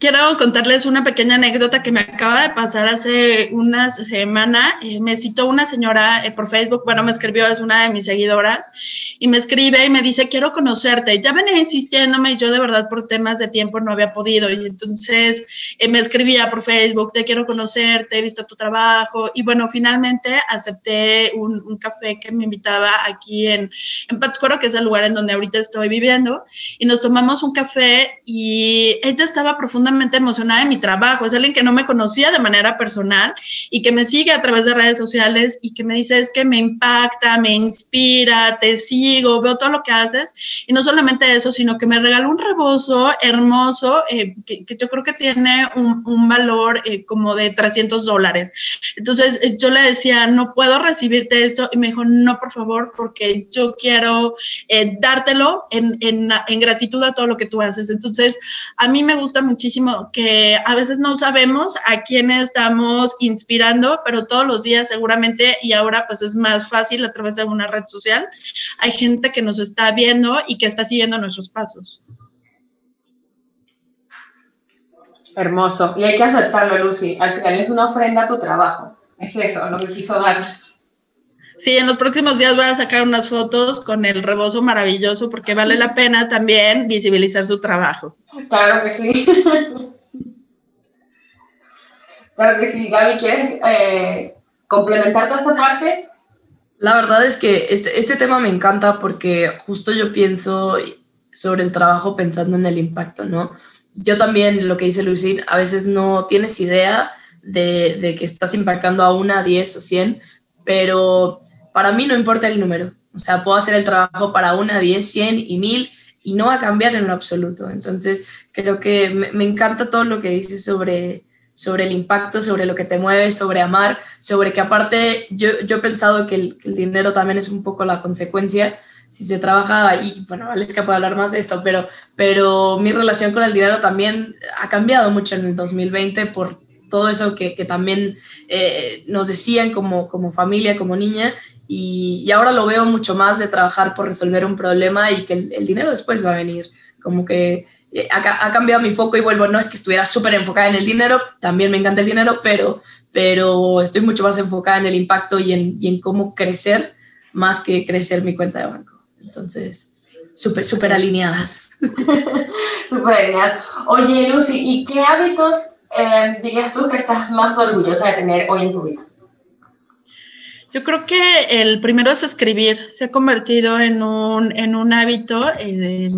quiero contarles una pequeña anécdota que me acaba de pasar hace una semana. Eh, me citó una señora eh, por Facebook, bueno, me escribió, es una de mis seguidoras, y me escribe y me dice, quiero conocerte. Ya venía insistiéndome y yo de verdad por temas de tiempo no había podido. Y entonces eh, me escribía por Facebook, te quiero conocerte, he visto tu trabajo. Y bueno, finalmente acepté un, un café que me invitaba aquí en, en Pátzcuaro, que es el lugar en donde ahorita estoy viviendo. Y nos tomamos un café y ella estaba profundamente profundamente emocionada de mi trabajo, es alguien que no me conocía de manera personal y que me sigue a través de redes sociales y que me dice es que me impacta, me inspira, te sigo, veo todo lo que haces y no solamente eso, sino que me regaló un rebozo hermoso eh, que, yo creo que tiene un, un valor eh, como de 300 dólares. Entonces eh, yo le decía, no puedo recibirte esto y me dijo, no, por favor, porque yo quiero dártelo en, en, en gratitud a todo lo que tú haces. Entonces, a mí me gusta muchísimo que a veces no sabemos a quién estamos inspirando, pero todos los días seguramente, y ahora pues es más fácil a través de una red social, hay gente que nos está viendo y que está siguiendo nuestros pasos. Hermoso. Y hay que aceptarlo, Lucy. Al final es una ofrenda a tu trabajo. Es eso, lo que quiso dar. Sí, en los próximos días voy a sacar unas fotos con el rebozo maravilloso porque vale la pena también visibilizar su trabajo. Claro que sí. claro que sí. Gaby, ¿quieres eh, complementar toda esta parte? La verdad es que este, este tema me encanta porque justo yo pienso sobre el trabajo pensando en el impacto, ¿no? Yo también, lo que dice Lucín, a veces no tienes idea de, de que estás impactando a una, diez o cien, pero para mí no importa el número. O sea, puedo hacer el trabajo para una, diez, cien y mil y no va a cambiar en lo absoluto. Entonces, creo que me, encanta todo lo que dices sobre, sobre el impacto, sobre lo que te mueve, sobre amar, sobre que aparte yo, yo he pensado que el, dinero también es un poco la consecuencia. Si se trabaja, y bueno, es que puedo hablar más de esto, pero, pero mi relación con el dinero también ha cambiado mucho en el 2020 por todo eso que, que también eh, nos decían como, como familia, como niña, y, ahora lo veo mucho más de trabajar por resolver un problema y que el, dinero después va a venir. Como que eh, ha, ha, cambiado mi foco y vuelvo, no es que estuviera súper enfocada en el dinero, también me encanta el dinero, pero, pero estoy mucho más enfocada en el impacto y en, y en cómo crecer más que crecer mi cuenta de banco. Entonces, súper, súper alineadas. súper alineadas. Oye, Lucy, ¿y qué hábitos eh, dirías tú que estás más orgullosa de tener hoy en tu vida? Yo creo que el primero es escribir. Se ha convertido en un, en un hábito. Eh,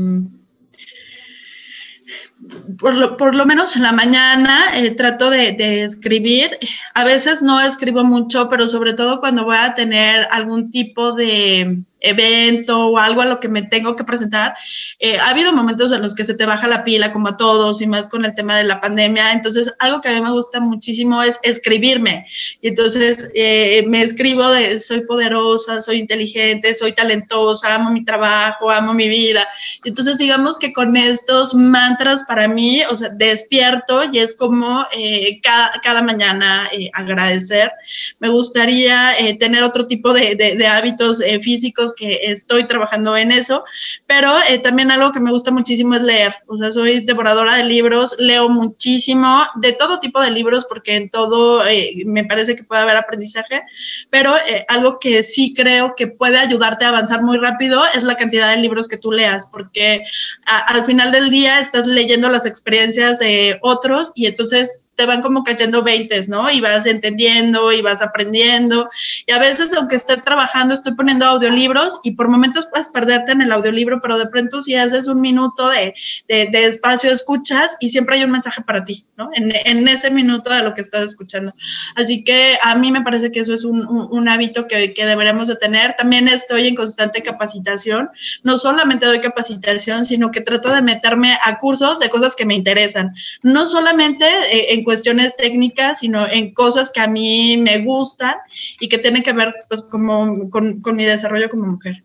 por, lo, por, lo, menos en la mañana eh, trato de, de, escribir. A veces no escribo mucho, pero sobre todo cuando voy a tener algún tipo de, evento o algo a lo que me tengo que presentar, eh, ha habido momentos en los que se te baja la pila como a todos y más con el tema de la pandemia. Entonces, algo que a mí me gusta muchísimo es escribirme. Y entonces eh, me escribo de soy poderosa, soy inteligente, soy talentosa, amo mi trabajo, amo mi vida. Y entonces, digamos que con estos mantras para mí, o sea, despierto y es como eh, cada, cada, mañana agradecer. Me gustaría tener otro tipo de, de, de hábitos físicos que estoy trabajando en eso, pero eh, también algo que me gusta muchísimo es leer, o sea, soy devoradora de libros, leo muchísimo, de todo tipo de libros, porque en todo eh, me parece que puede haber aprendizaje, pero eh, algo que sí creo que puede ayudarte a avanzar muy rápido es la cantidad de libros que tú leas, porque al final del día estás leyendo las experiencias de otros y entonces te van como cayendo veintes, ¿no? Y vas entendiendo y vas aprendiendo. Y a veces, aunque esté trabajando, estoy poniendo audiolibros y por momentos puedes perderte en el audiolibro, pero de pronto si haces un minuto de, de, espacio, escuchas y siempre hay un mensaje para ti, ¿no? En, en, ese minuto de lo que estás escuchando. Así que a mí me parece que eso es un, un, hábito que, que deberíamos de tener. También estoy en constante capacitación. No solamente doy capacitación, sino que trato de meterme a cursos de cosas que me interesan. No solamente eh, en cuestiones técnicas, sino en cosas que a mí me gustan y que tienen que ver pues como con, con mi desarrollo como mujer.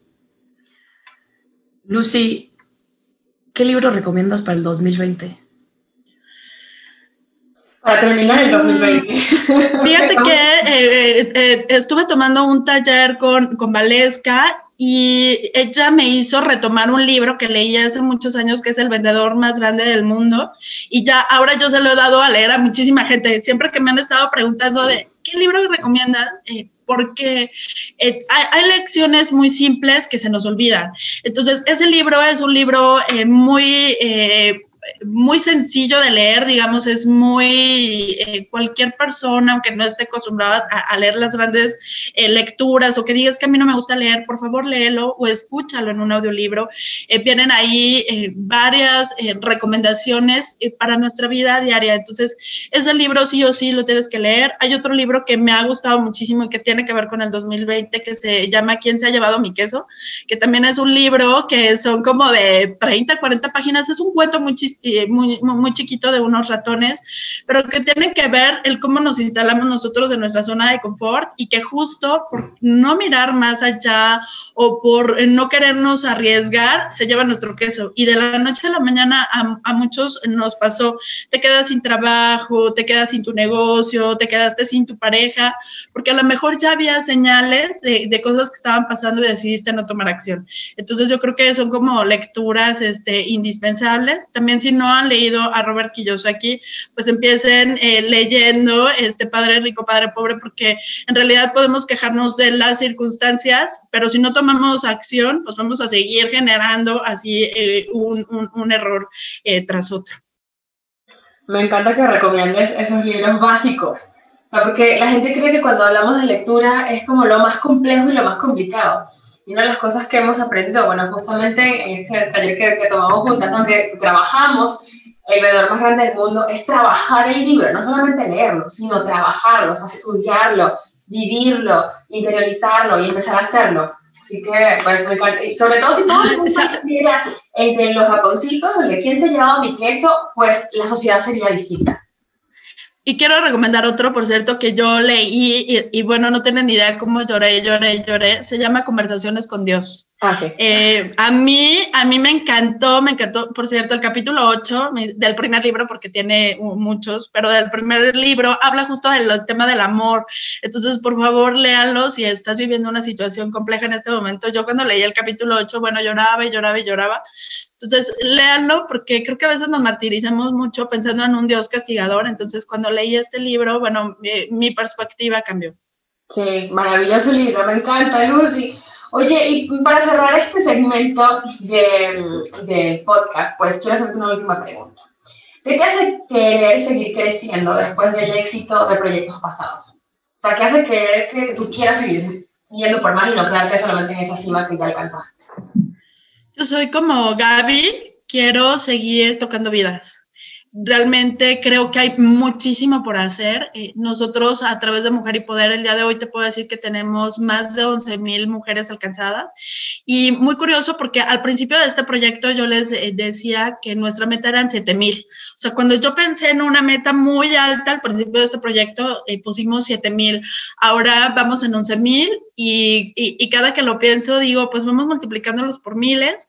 Lucy, ¿qué libro recomiendas para el 2020? Para terminar el 2020. Fíjate que eh, eh, estuve tomando un taller con, con Valesca y ella me hizo retomar un libro que leí hace muchos años que es El vendedor más grande del mundo y ya ahora yo se lo he dado a leer a muchísima gente. Siempre que me han estado preguntando de qué libro recomiendas, eh, porque eh, hay, lecciones muy simples que se nos olvidan. Entonces, ese libro es un libro eh, muy muy sencillo de leer, digamos, es muy, eh, cualquier persona, aunque no esté acostumbrada a, leer las grandes eh, lecturas o que digas que a mí no me gusta leer, por favor léelo o escúchalo en un audiolibro. Eh, vienen ahí varias recomendaciones para nuestra vida diaria. Entonces, ese libro sí o sí lo tienes que leer. Hay otro libro que me ha gustado muchísimo y que tiene que ver con el 2020 que se llama ¿Quién se ha llevado mi queso? Que también es un libro que son como de 30, 40 páginas. Es un cuento muy muy, muy, chiquito de unos ratones, pero que tiene que ver el cómo nos instalamos nosotros en nuestra zona de confort y que justo por no mirar más allá o por no querernos arriesgar, se lleva nuestro queso. Y de la noche a la mañana a, a muchos nos pasó, te quedas sin trabajo, te quedas sin tu negocio, te quedaste sin tu pareja, porque a lo mejor ya había señales de, de cosas que estaban pasando y decidiste no tomar acción. Entonces yo creo que son como lecturas este, indispensables. También si no han leído a Robert Kiyosaki, pues empiecen eh, leyendo este Padre Rico, Padre Pobre, porque en realidad podemos quejarnos de las circunstancias, pero si no tomamos acción, pues vamos a seguir generando así eh, un, error eh, tras otro. Me encanta que recomiendes esos libros básicos. O sea, porque la gente cree que cuando hablamos de lectura es como lo más complejo y lo más complicado. Y una de las cosas que hemos aprendido, bueno, justamente en este taller que, que tomamos juntas, ¿no? que trabajamos, el vendedor más grande del mundo, es trabajar el libro, no solamente leerlo, sino trabajarlo, o sea, estudiarlo, vivirlo, interiorizarlo y empezar a hacerlo. Así que, pues, me sobre todo si todo el mundo el de los ratoncitos, el de quién se llevaba mi queso, pues la sociedad sería distinta. Y quiero recomendar otro, por cierto, que yo leí y, bueno, no tienen ni idea cómo lloré, lloré, lloré. Se llama Conversaciones con Dios. Ah, sí. Eh, a mí, a mí me encantó, me encantó, por cierto, el capítulo 8 del primer libro, porque tiene muchos, pero del primer libro habla justo del tema del amor. Entonces, por favor, léanlo si estás viviendo una situación compleja en este momento. Yo cuando leí el capítulo 8, bueno, lloraba y lloraba y lloraba. Entonces, léanlo porque creo que a veces nos martirizamos mucho pensando en un Dios castigador. Entonces, cuando leí este libro, bueno, mi, perspectiva cambió. Sí, maravilloso libro, me encanta, Lucy. Oye, y para cerrar este segmento del podcast, pues quiero hacerte una última pregunta. ¿Qué te hace querer seguir creciendo después del éxito de proyectos pasados? O sea, ¿qué hace creer que tú quieras seguir yendo por más y no quedarte solamente en esa cima que ya alcanzaste? Yo soy como Gaby, quiero seguir tocando vidas. Realmente creo que hay muchísimo por hacer. Eh, nosotros a través de Mujer y Poder el día de hoy te puedo decir que tenemos más de 11 mil mujeres alcanzadas. Y muy curioso porque al principio de este proyecto yo les eh, decía que nuestra meta eran 7 mil. O sea, cuando yo pensé en una meta muy alta al principio de este proyecto, eh, pusimos 7 mil. Ahora vamos en 11 mil y, y, cada que lo pienso digo, pues vamos multiplicándolos por miles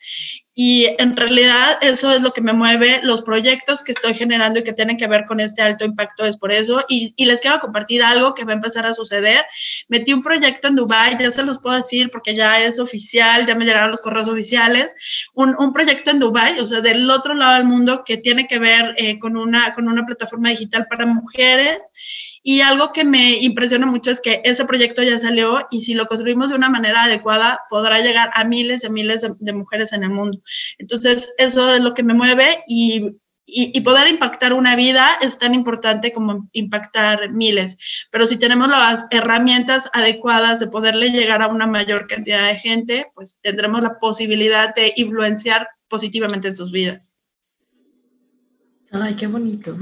y en realidad eso es lo que me mueve, los proyectos que estoy generando y que tienen que ver con este alto impacto es por eso. Y, y, les quiero compartir algo que va a empezar a suceder. Metí un proyecto en Dubai, ya se los puedo decir porque ya es oficial, ya me llegaron los correos oficiales. Un, un proyecto en Dubai, o sea, del otro lado del mundo que tiene que ver eh, con, una, con una plataforma digital para mujeres y algo que me impresiona mucho es que ese proyecto ya salió y si lo construimos de una manera adecuada, podrá llegar a miles y miles de, mujeres en el mundo. Entonces, eso es lo que me mueve y, y, poder impactar una vida es tan importante como impactar miles. Pero si tenemos las herramientas adecuadas de poderle llegar a una mayor cantidad de gente, pues tendremos la posibilidad de influenciar positivamente en sus vidas. Ay, qué bonito.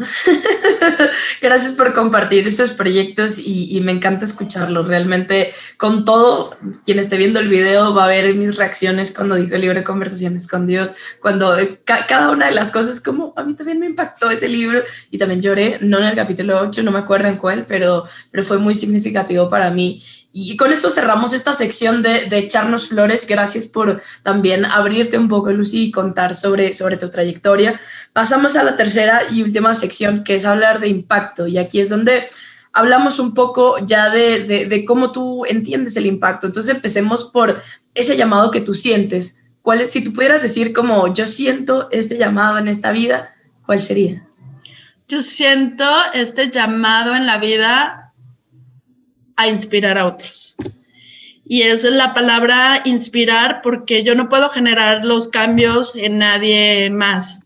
Gracias por compartir esos proyectos y, me encanta escucharlo. Realmente, con todo, quien esté viendo el video va a ver mis reacciones cuando dije libre conversaciones con Dios, cuando cada una de las cosas, como a mí también me impactó ese libro y también lloré, no en el capítulo 8, no me acuerdo en cuál, pero, pero fue muy significativo para mí. Y con esto cerramos esta sección de, de, echarnos flores. Gracias por también abrirte un poco, Lucy, y contar sobre, sobre tu trayectoria. Pasamos a la tercera y última sección, que es hablar de impacto. Y aquí es donde hablamos un poco ya de, de, cómo tú entiendes el impacto. Entonces empecemos por ese llamado que tú sientes. ¿Cuál es, si tú pudieras decir como yo siento este llamado en esta vida, ¿cuál sería? Yo siento este llamado en la vida a inspirar a otros. Y es la palabra inspirar porque yo no puedo generar los cambios en nadie más.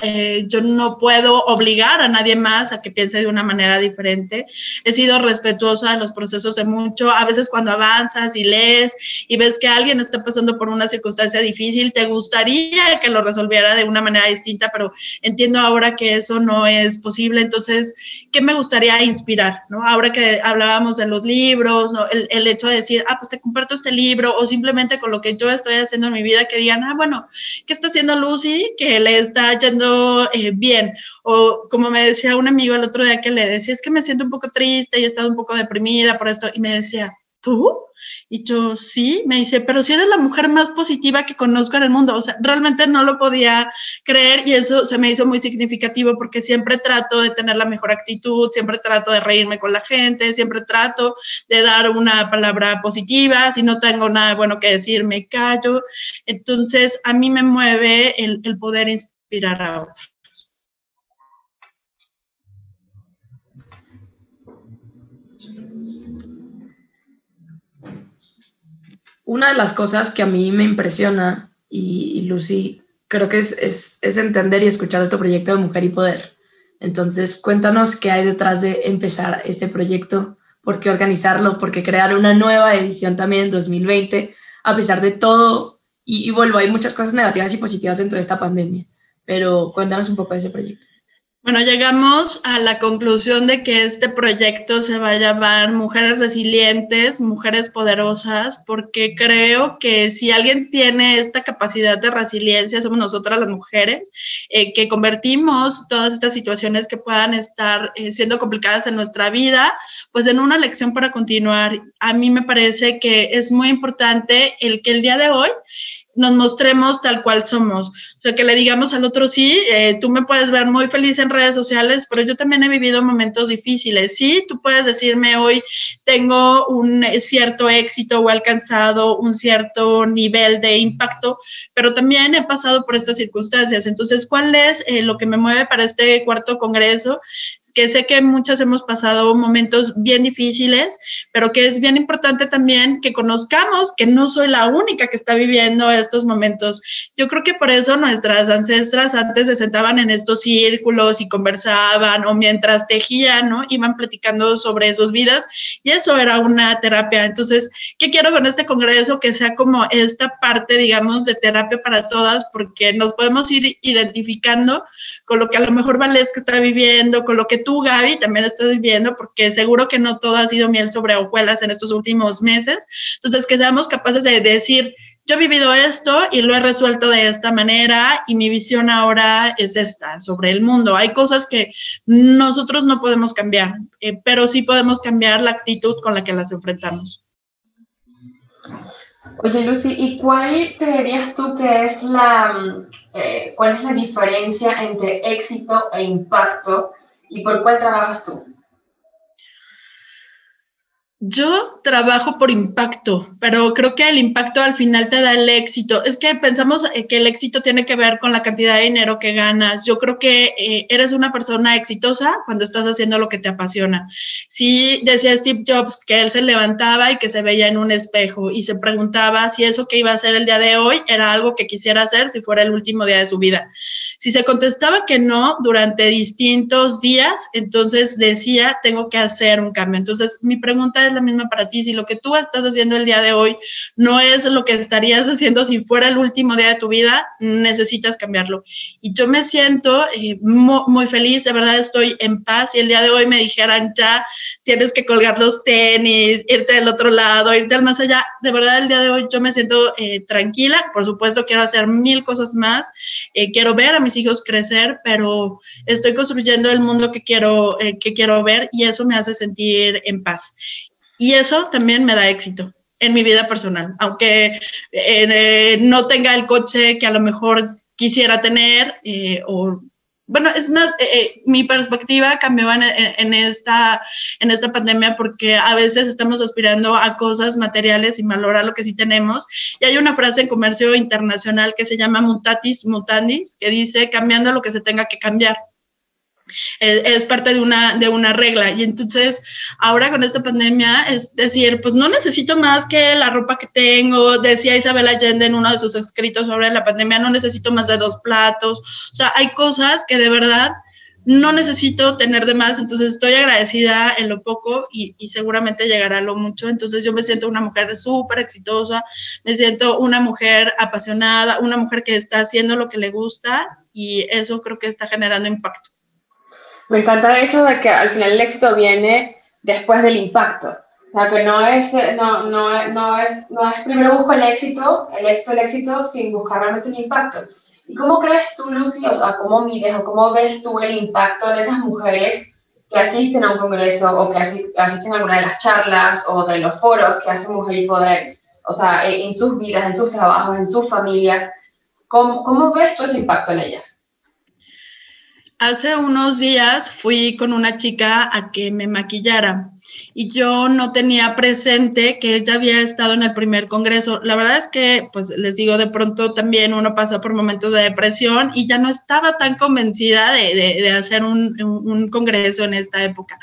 Eh, yo no puedo obligar a nadie más a que piense de una manera diferente. He sido respetuosa de los procesos de mucho. A veces cuando avanzas y lees y ves que alguien está pasando por una circunstancia difícil, te gustaría que lo resolviera de una manera distinta, pero entiendo ahora que eso no es posible. Entonces, ¿qué me gustaría inspirar? ¿no? Ahora que hablábamos de los libros, ¿no? el, el hecho de decir, ah, pues te comparto este libro, o simplemente con lo que yo estoy haciendo en mi vida, que digan, ah, bueno, ¿qué está haciendo Lucy? Que le está yendo eh, bien. O como me decía un amigo el otro día que le decía, es que me siento un poco triste y he estado un poco deprimida por esto, y me decía, ¿tú? Y yo, sí, me dice, pero si eres la mujer más positiva que conozco en el mundo, o sea, realmente no lo podía creer y eso se me hizo muy significativo porque siempre trato de tener la mejor actitud, siempre trato de reírme con la gente, siempre trato de dar una palabra positiva, si no tengo nada bueno que decir, me callo. Entonces, a mí me mueve el, el poder inspirar a otros. Una de las cosas que a mí me impresiona, y, Lucy, creo que es, entender y escuchar de tu proyecto de Mujer y Poder. Entonces, cuéntanos qué hay detrás de empezar este proyecto, por qué organizarlo, por qué crear una nueva edición también en 2020, a pesar de todo. Y vuelvo, hay muchas cosas negativas y positivas dentro de esta pandemia, pero cuéntanos un poco de ese proyecto. Bueno, llegamos a la conclusión de que este proyecto se va a llamar Mujeres Resilientes, Mujeres Poderosas, porque creo que si alguien tiene esta capacidad de resiliencia, somos nosotras las mujeres, eh, que convertimos todas estas situaciones que puedan estar eh, siendo complicadas en nuestra vida, pues en una lección para continuar. A mí me parece que es muy importante el que el día de hoy nos mostremos tal cual somos. O sea, que le digamos al otro, sí, eh, tú me puedes ver muy feliz en redes sociales, pero yo también he vivido momentos difíciles. Sí, tú puedes decirme hoy tengo un cierto éxito o he alcanzado un cierto nivel de impacto, pero también he pasado por estas circunstancias. Entonces, ¿cuál es eh, lo que me mueve para este cuarto congreso? Que sé que muchas hemos pasado momentos bien difíciles, pero que es bien importante también que conozcamos que no soy la única que está viviendo estos momentos. Yo creo que por eso nuestras ancestras antes se sentaban en estos círculos y conversaban o mientras tejían, ¿no? Iban platicando sobre sus vidas y eso era una terapia. Entonces, ¿qué quiero con este congreso? Que sea como esta parte, digamos, de terapia para todas, porque nos podemos ir identificando con lo que a lo mejor Valesca está viviendo, con lo que tú, Gaby, también estás viviendo, porque seguro que no todo ha sido miel sobre hojuelas en estos últimos meses. Entonces, que seamos capaces de decir, yo he vivido esto y lo he resuelto de esta manera y mi visión ahora es esta, sobre el mundo. Hay cosas que nosotros no podemos cambiar, eh, pero sí podemos cambiar la actitud con la que las enfrentamos. Oye, Lucy, ¿y cuál creerías tú que es la, eh, cuál es la diferencia entre éxito e impacto y por cuál trabajas tú? Yo trabajo por impacto, pero creo que el impacto al final te da el éxito. Es que pensamos eh, que el éxito tiene que ver con la cantidad de dinero que ganas. Yo creo que eh, eres una persona exitosa cuando estás haciendo lo que te apasiona. Sí, decía Steve Jobs que él se levantaba y que se veía en un espejo y se preguntaba si eso que iba a hacer el día de hoy era algo que quisiera hacer si fuera el último día de su vida. Si se contestaba que no durante distintos días, entonces decía, tengo que hacer un cambio. Entonces, mi pregunta es la misma para ti. Si lo que tú estás haciendo el día de hoy no es lo que estarías haciendo si fuera el último día de tu vida, necesitas cambiarlo. Y yo me siento eh, muy, feliz, de verdad estoy en paz. Y el día de hoy me dijeran, ya tienes que colgar los tenis, irte del otro lado, irte al más allá, de verdad el día de hoy yo me siento eh, tranquila. Por supuesto, quiero hacer mil cosas más. Eh, quiero ver a mis hijos crecer, pero estoy construyendo el mundo que quiero, eh, que quiero ver y eso me hace sentir en paz. Y eso también me da éxito en mi vida personal, aunque eh, no tenga el coche que a lo mejor quisiera tener o bueno, es más, eh, eh, mi perspectiva cambió en, en, esta, en esta pandemia porque a veces estamos aspirando a cosas materiales sin valorar lo que sí tenemos. Y hay una frase en comercio internacional que se llama mutatis mutandis, que dice cambiando lo que se tenga que cambiar. Es, parte de una, de una regla. Y entonces, ahora con esta pandemia, es decir, pues no necesito más que la ropa que tengo, decía Isabel Allende en uno de sus escritos sobre la pandemia, no necesito más de dos platos. O sea, hay cosas que de verdad no necesito tener de más, entonces estoy agradecida en lo poco y, y seguramente llegará lo mucho. Entonces yo me siento una mujer súper exitosa, me siento una mujer apasionada, una mujer que está haciendo lo que le gusta y eso creo que está generando impacto. Me encanta eso de que al final el éxito viene después del impacto. O sea, que no es, no, no, no es, no es primero busco el éxito, el éxito, el éxito, sin buscar realmente un impacto. ¿Y cómo crees tú, Lucy, o sea, cómo mides o cómo ves tú el impacto en esas mujeres que asisten a un congreso o que asisten a alguna de las charlas o de los foros que hace Mujer y Poder, o sea, en, sus vidas, en sus trabajos, en sus familias? ¿Cómo, cómo ves tú ese impacto en ellas? Hace unos días fui con una chica a que me maquillara y yo no tenía presente que ella había estado en el primer congreso. La verdad es que, pues les digo, de pronto también uno pasa por momentos de depresión y ya no estaba tan convencida de, de, hacer un, un, congreso en esta época.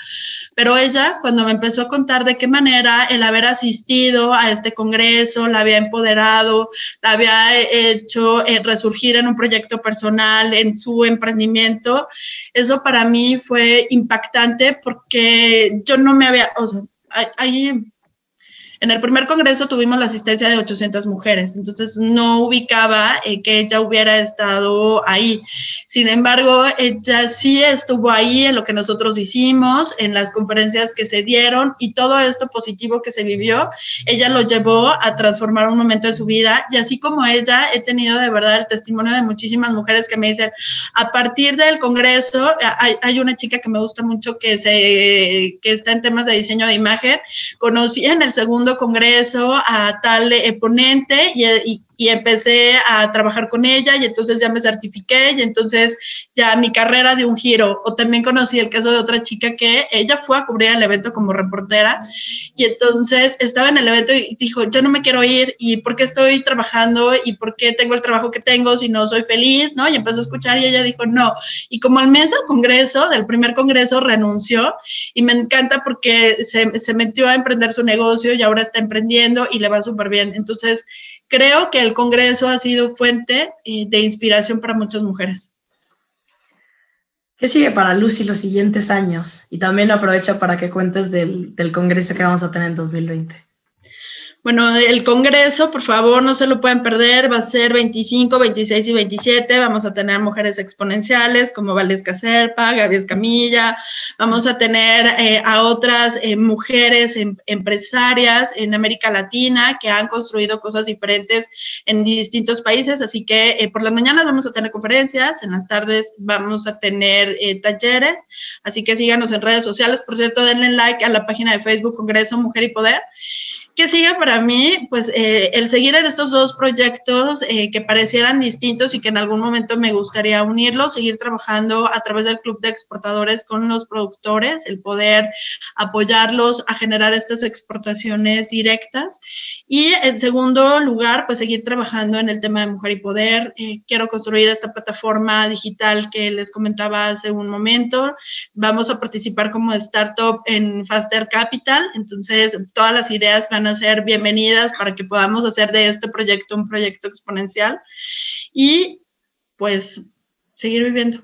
Pero ella, cuando me empezó a contar de qué manera el haber asistido a este congreso la había empoderado, la había hecho eh, resurgir en un proyecto personal, en su emprendimiento, eso para mí fue impactante porque yo no me había, o sea, hay, en el primer congreso tuvimos la asistencia de 800 mujeres, entonces no ubicaba eh, que ella hubiera estado ahí. Sin embargo, ella sí estuvo ahí en lo que nosotros hicimos, en las conferencias que se dieron y todo esto positivo que se vivió, ella lo llevó a transformar un momento de su vida y así como ella, he tenido de verdad el testimonio de muchísimas mujeres que me dicen, a partir del congreso, hay, hay una chica que me gusta mucho que, se, que está en temas de diseño de imagen, conocí en el segundo congreso a tal eh, ponente y, y empecé a trabajar con ella y entonces ya me certifiqué y entonces ya mi carrera de un giro. O también conocí el caso de otra chica que ella fue a cubrir el evento como reportera y entonces estaba en el evento y dijo, yo no me quiero ir y por qué estoy trabajando y por qué tengo el trabajo que tengo si no soy feliz, ¿no? Y empezó a escuchar y ella dijo, no. Y como al mes del congreso, del primer congreso, renunció y me encanta porque se, se metió a emprender su negocio y ahora está emprendiendo y le va súper bien. Entonces, creo que el Congreso ha sido fuente eh, de inspiración para muchas mujeres. ¿Qué sigue para Lucy los siguientes años? Y también aprovecha para que cuentes del, del Congreso que vamos a tener en 2020. Bueno, el Congreso, por favor, no se lo pueden perder, va a ser 25, 26 y 27, vamos a tener mujeres exponenciales como Valesca Serpa, Gaby Escamilla, vamos a tener eh, a otras eh, mujeres em, empresarias en América Latina que han construido cosas diferentes en distintos países, así que eh, por las mañanas vamos a tener conferencias, en las tardes vamos a tener talleres, así que síganos en redes sociales, por cierto, denle like a la página de Facebook Congreso Mujer y Poder. ¿Qué sigue para mí? Pues eh, el seguir en estos dos proyectos eh, que parecieran distintos y que en algún momento me gustaría unirlos, seguir trabajando a través del Club de Exportadores con los productores, el poder apoyarlos a generar estas exportaciones directas. Y en segundo lugar, pues seguir trabajando en el tema de mujer y poder. Eh, quiero construir esta plataforma digital que les comentaba hace un momento. Vamos a participar como startup en Faster Capital, entonces todas las ideas van a ser bienvenidas para que podamos hacer de este proyecto un proyecto exponencial y pues seguir viviendo.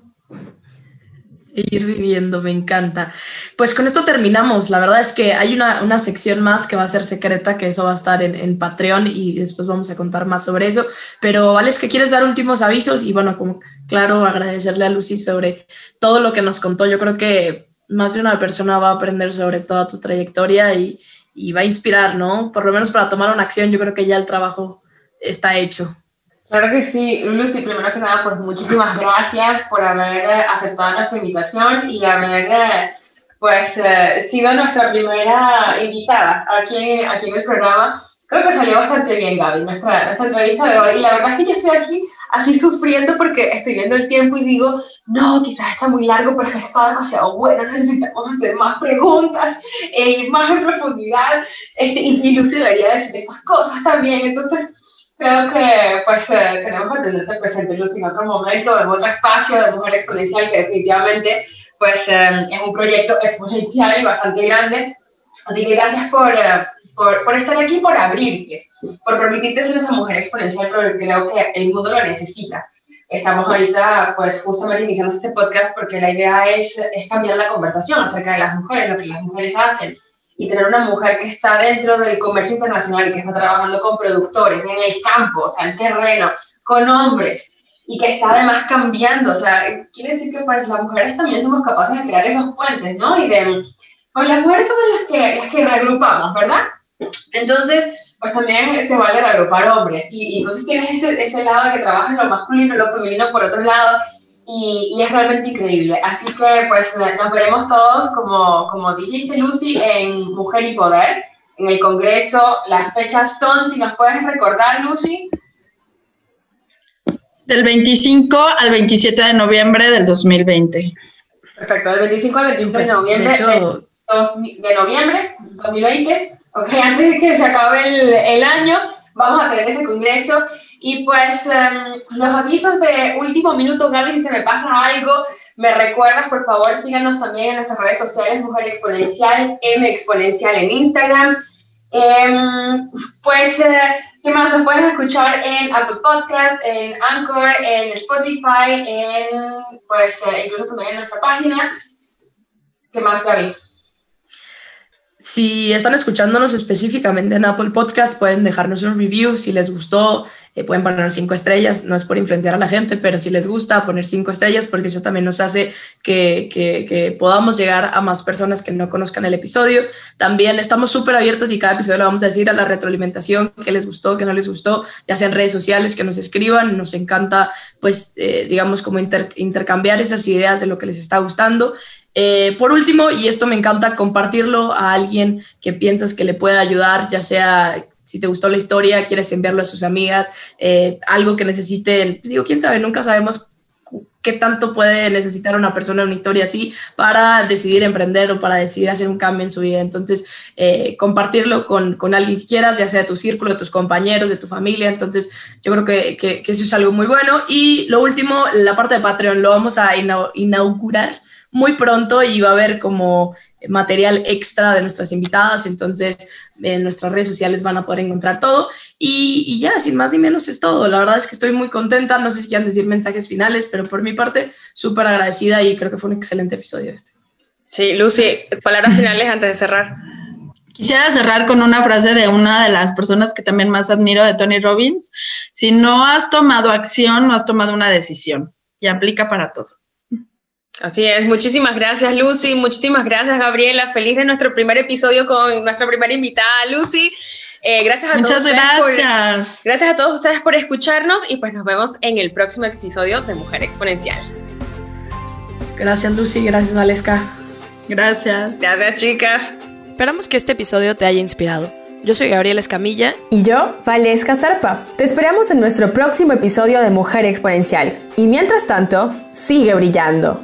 Seguir viviendo, me encanta. Pues con esto terminamos. La verdad es que hay una, una sección más que va a ser secreta, que eso va a estar en, en, Patreon y después vamos a contar más sobre eso. Pero, ¿vale? Es que quieres dar últimos avisos y bueno, como claro, agradecerle a Lucy sobre todo lo que nos contó. Yo creo que más de una persona va a aprender sobre toda tu trayectoria y, y va a inspirar, ¿no? Por lo menos para tomar una acción, yo creo que ya el trabajo está hecho. Claro que sí, Lucy, primero que nada, pues muchísimas gracias por haber eh, aceptado nuestra invitación y haber, eh, pues, eh, sido nuestra primera invitada aquí, aquí en el programa. Creo que salió bastante bien, Gaby, nuestra, nuestra entrevista de hoy. Y la verdad es que yo estoy aquí así sufriendo porque estoy viendo el tiempo y digo, no, quizás está muy largo, pero es que está demasiado bueno, necesitamos hacer más preguntas, e ir más en profundidad, este, y, Lucy debería decir estas cosas también, entonces creo que pues eh, tenemos que tenerte presente Lucy en otro momento, en otro espacio de Mujer Exponencial que definitivamente pues em, es un proyecto exponencial y bastante grande. Así que gracias por, eh, por, por, estar aquí, por abrirte, por permitirte ser esa mujer exponencial, porque creo que el mundo lo necesita. Estamos ahorita, pues, justamente iniciando este podcast porque la idea es, es cambiar la conversación acerca de las mujeres, lo que las mujeres hacen, y tener una mujer que está dentro del comercio internacional y que está trabajando con productores en el campo, o sea, en terreno, con hombres, y que está además cambiando, o sea, quiere decir que pues las mujeres también somos capaces de crear esos puentes, ¿no? Y de, pues las mujeres somos las que, las que reagrupamos, ¿verdad? Entonces, pues también se vale reagrupar hombres. Y, entonces tienes ese, ese lado que trabaja en lo masculino, lo femenino por otro lado, y, y, es realmente increíble. Así que pues nos veremos todos, como, como dijiste Lucy, en Mujer y Poder, en el Congreso. Las fechas son, si nos puedes recordar, Lucy. Del 25 al 27 de noviembre del 2020. Perfecto, del 25 al 27 de noviembre de, de, noviembre 2020. Ok, antes de que se acabe el, el año, vamos a tener ese congreso. Y pues um, los avisos de último minuto, Gaby, si se me pasa algo, me recuerdas, por favor, síganos también en nuestras redes sociales, Mujer Exponencial, M Exponencial en Instagram. Um, pues uh, ¿Qué más? Nos pueden escuchar en Apple Podcast, en Anchor, en Spotify, en, pues, eh, incluso también en nuestra página. ¿Qué más, Gaby? Si están escuchándonos específicamente en Apple Podcast, pueden dejarnos un review si les gustó, eh, pueden poner cinco estrellas, no es por influenciar a la gente, pero si les gusta poner cinco estrellas, porque eso también nos hace que, que, podamos llegar a más personas que no conozcan el episodio. También estamos súper abiertos y cada episodio lo vamos a decir a la retroalimentación, que les gustó, que no les gustó, ya sea en redes sociales, que nos escriban, nos encanta, pues, eh, digamos, como inter, intercambiar esas ideas de lo que les está gustando. Eh, por último, y esto me encanta, compartirlo a alguien que piensas que le puede ayudar, ya sea si te gustó la historia, quieres enviarlo a sus amigas, eh, algo que necesiten, digo, quién sabe, nunca sabemos qué tanto puede necesitar una persona una historia así para decidir emprender o para decidir hacer un cambio en su vida. Entonces, eh, compartirlo con, con, alguien que quieras, ya sea de tu círculo, de tus compañeros, de tu familia. Entonces, yo creo que, que, que eso es algo muy bueno. Y lo último, la parte de Patreon lo vamos a inaugurar muy pronto y va a haber como material extra de nuestras invitadas, entonces en nuestras redes sociales van a poder encontrar todo y, y, ya, sin más ni menos es todo. La verdad es que estoy muy contenta, no sé si quieran decir mensajes finales, pero por mi parte súper agradecida y creo que fue un excelente episodio este. Sí, Lucy, palabras finales antes de cerrar. Quisiera cerrar con una frase de una de las personas que también más admiro, de Tony Robbins. Si no has tomado acción, no has tomado una decisión. Y aplica para todo. Así es, muchísimas gracias Lucy, muchísimas gracias Gabriela, feliz de nuestro primer episodio con nuestra primera invitada Lucy. Eh, gracias a Muchas todos gracias. Por, gracias a todos ustedes por escucharnos y pues nos vemos en el próximo episodio de Mujer Exponencial. Gracias Lucy, gracias Valesca. Gracias. Gracias chicas. Esperamos que este episodio te haya inspirado. Yo soy Gabriela Escamilla. Y yo, Valesca Zarpa. Te esperamos en nuestro próximo episodio de Mujer Exponencial. Y mientras tanto, sigue brillando.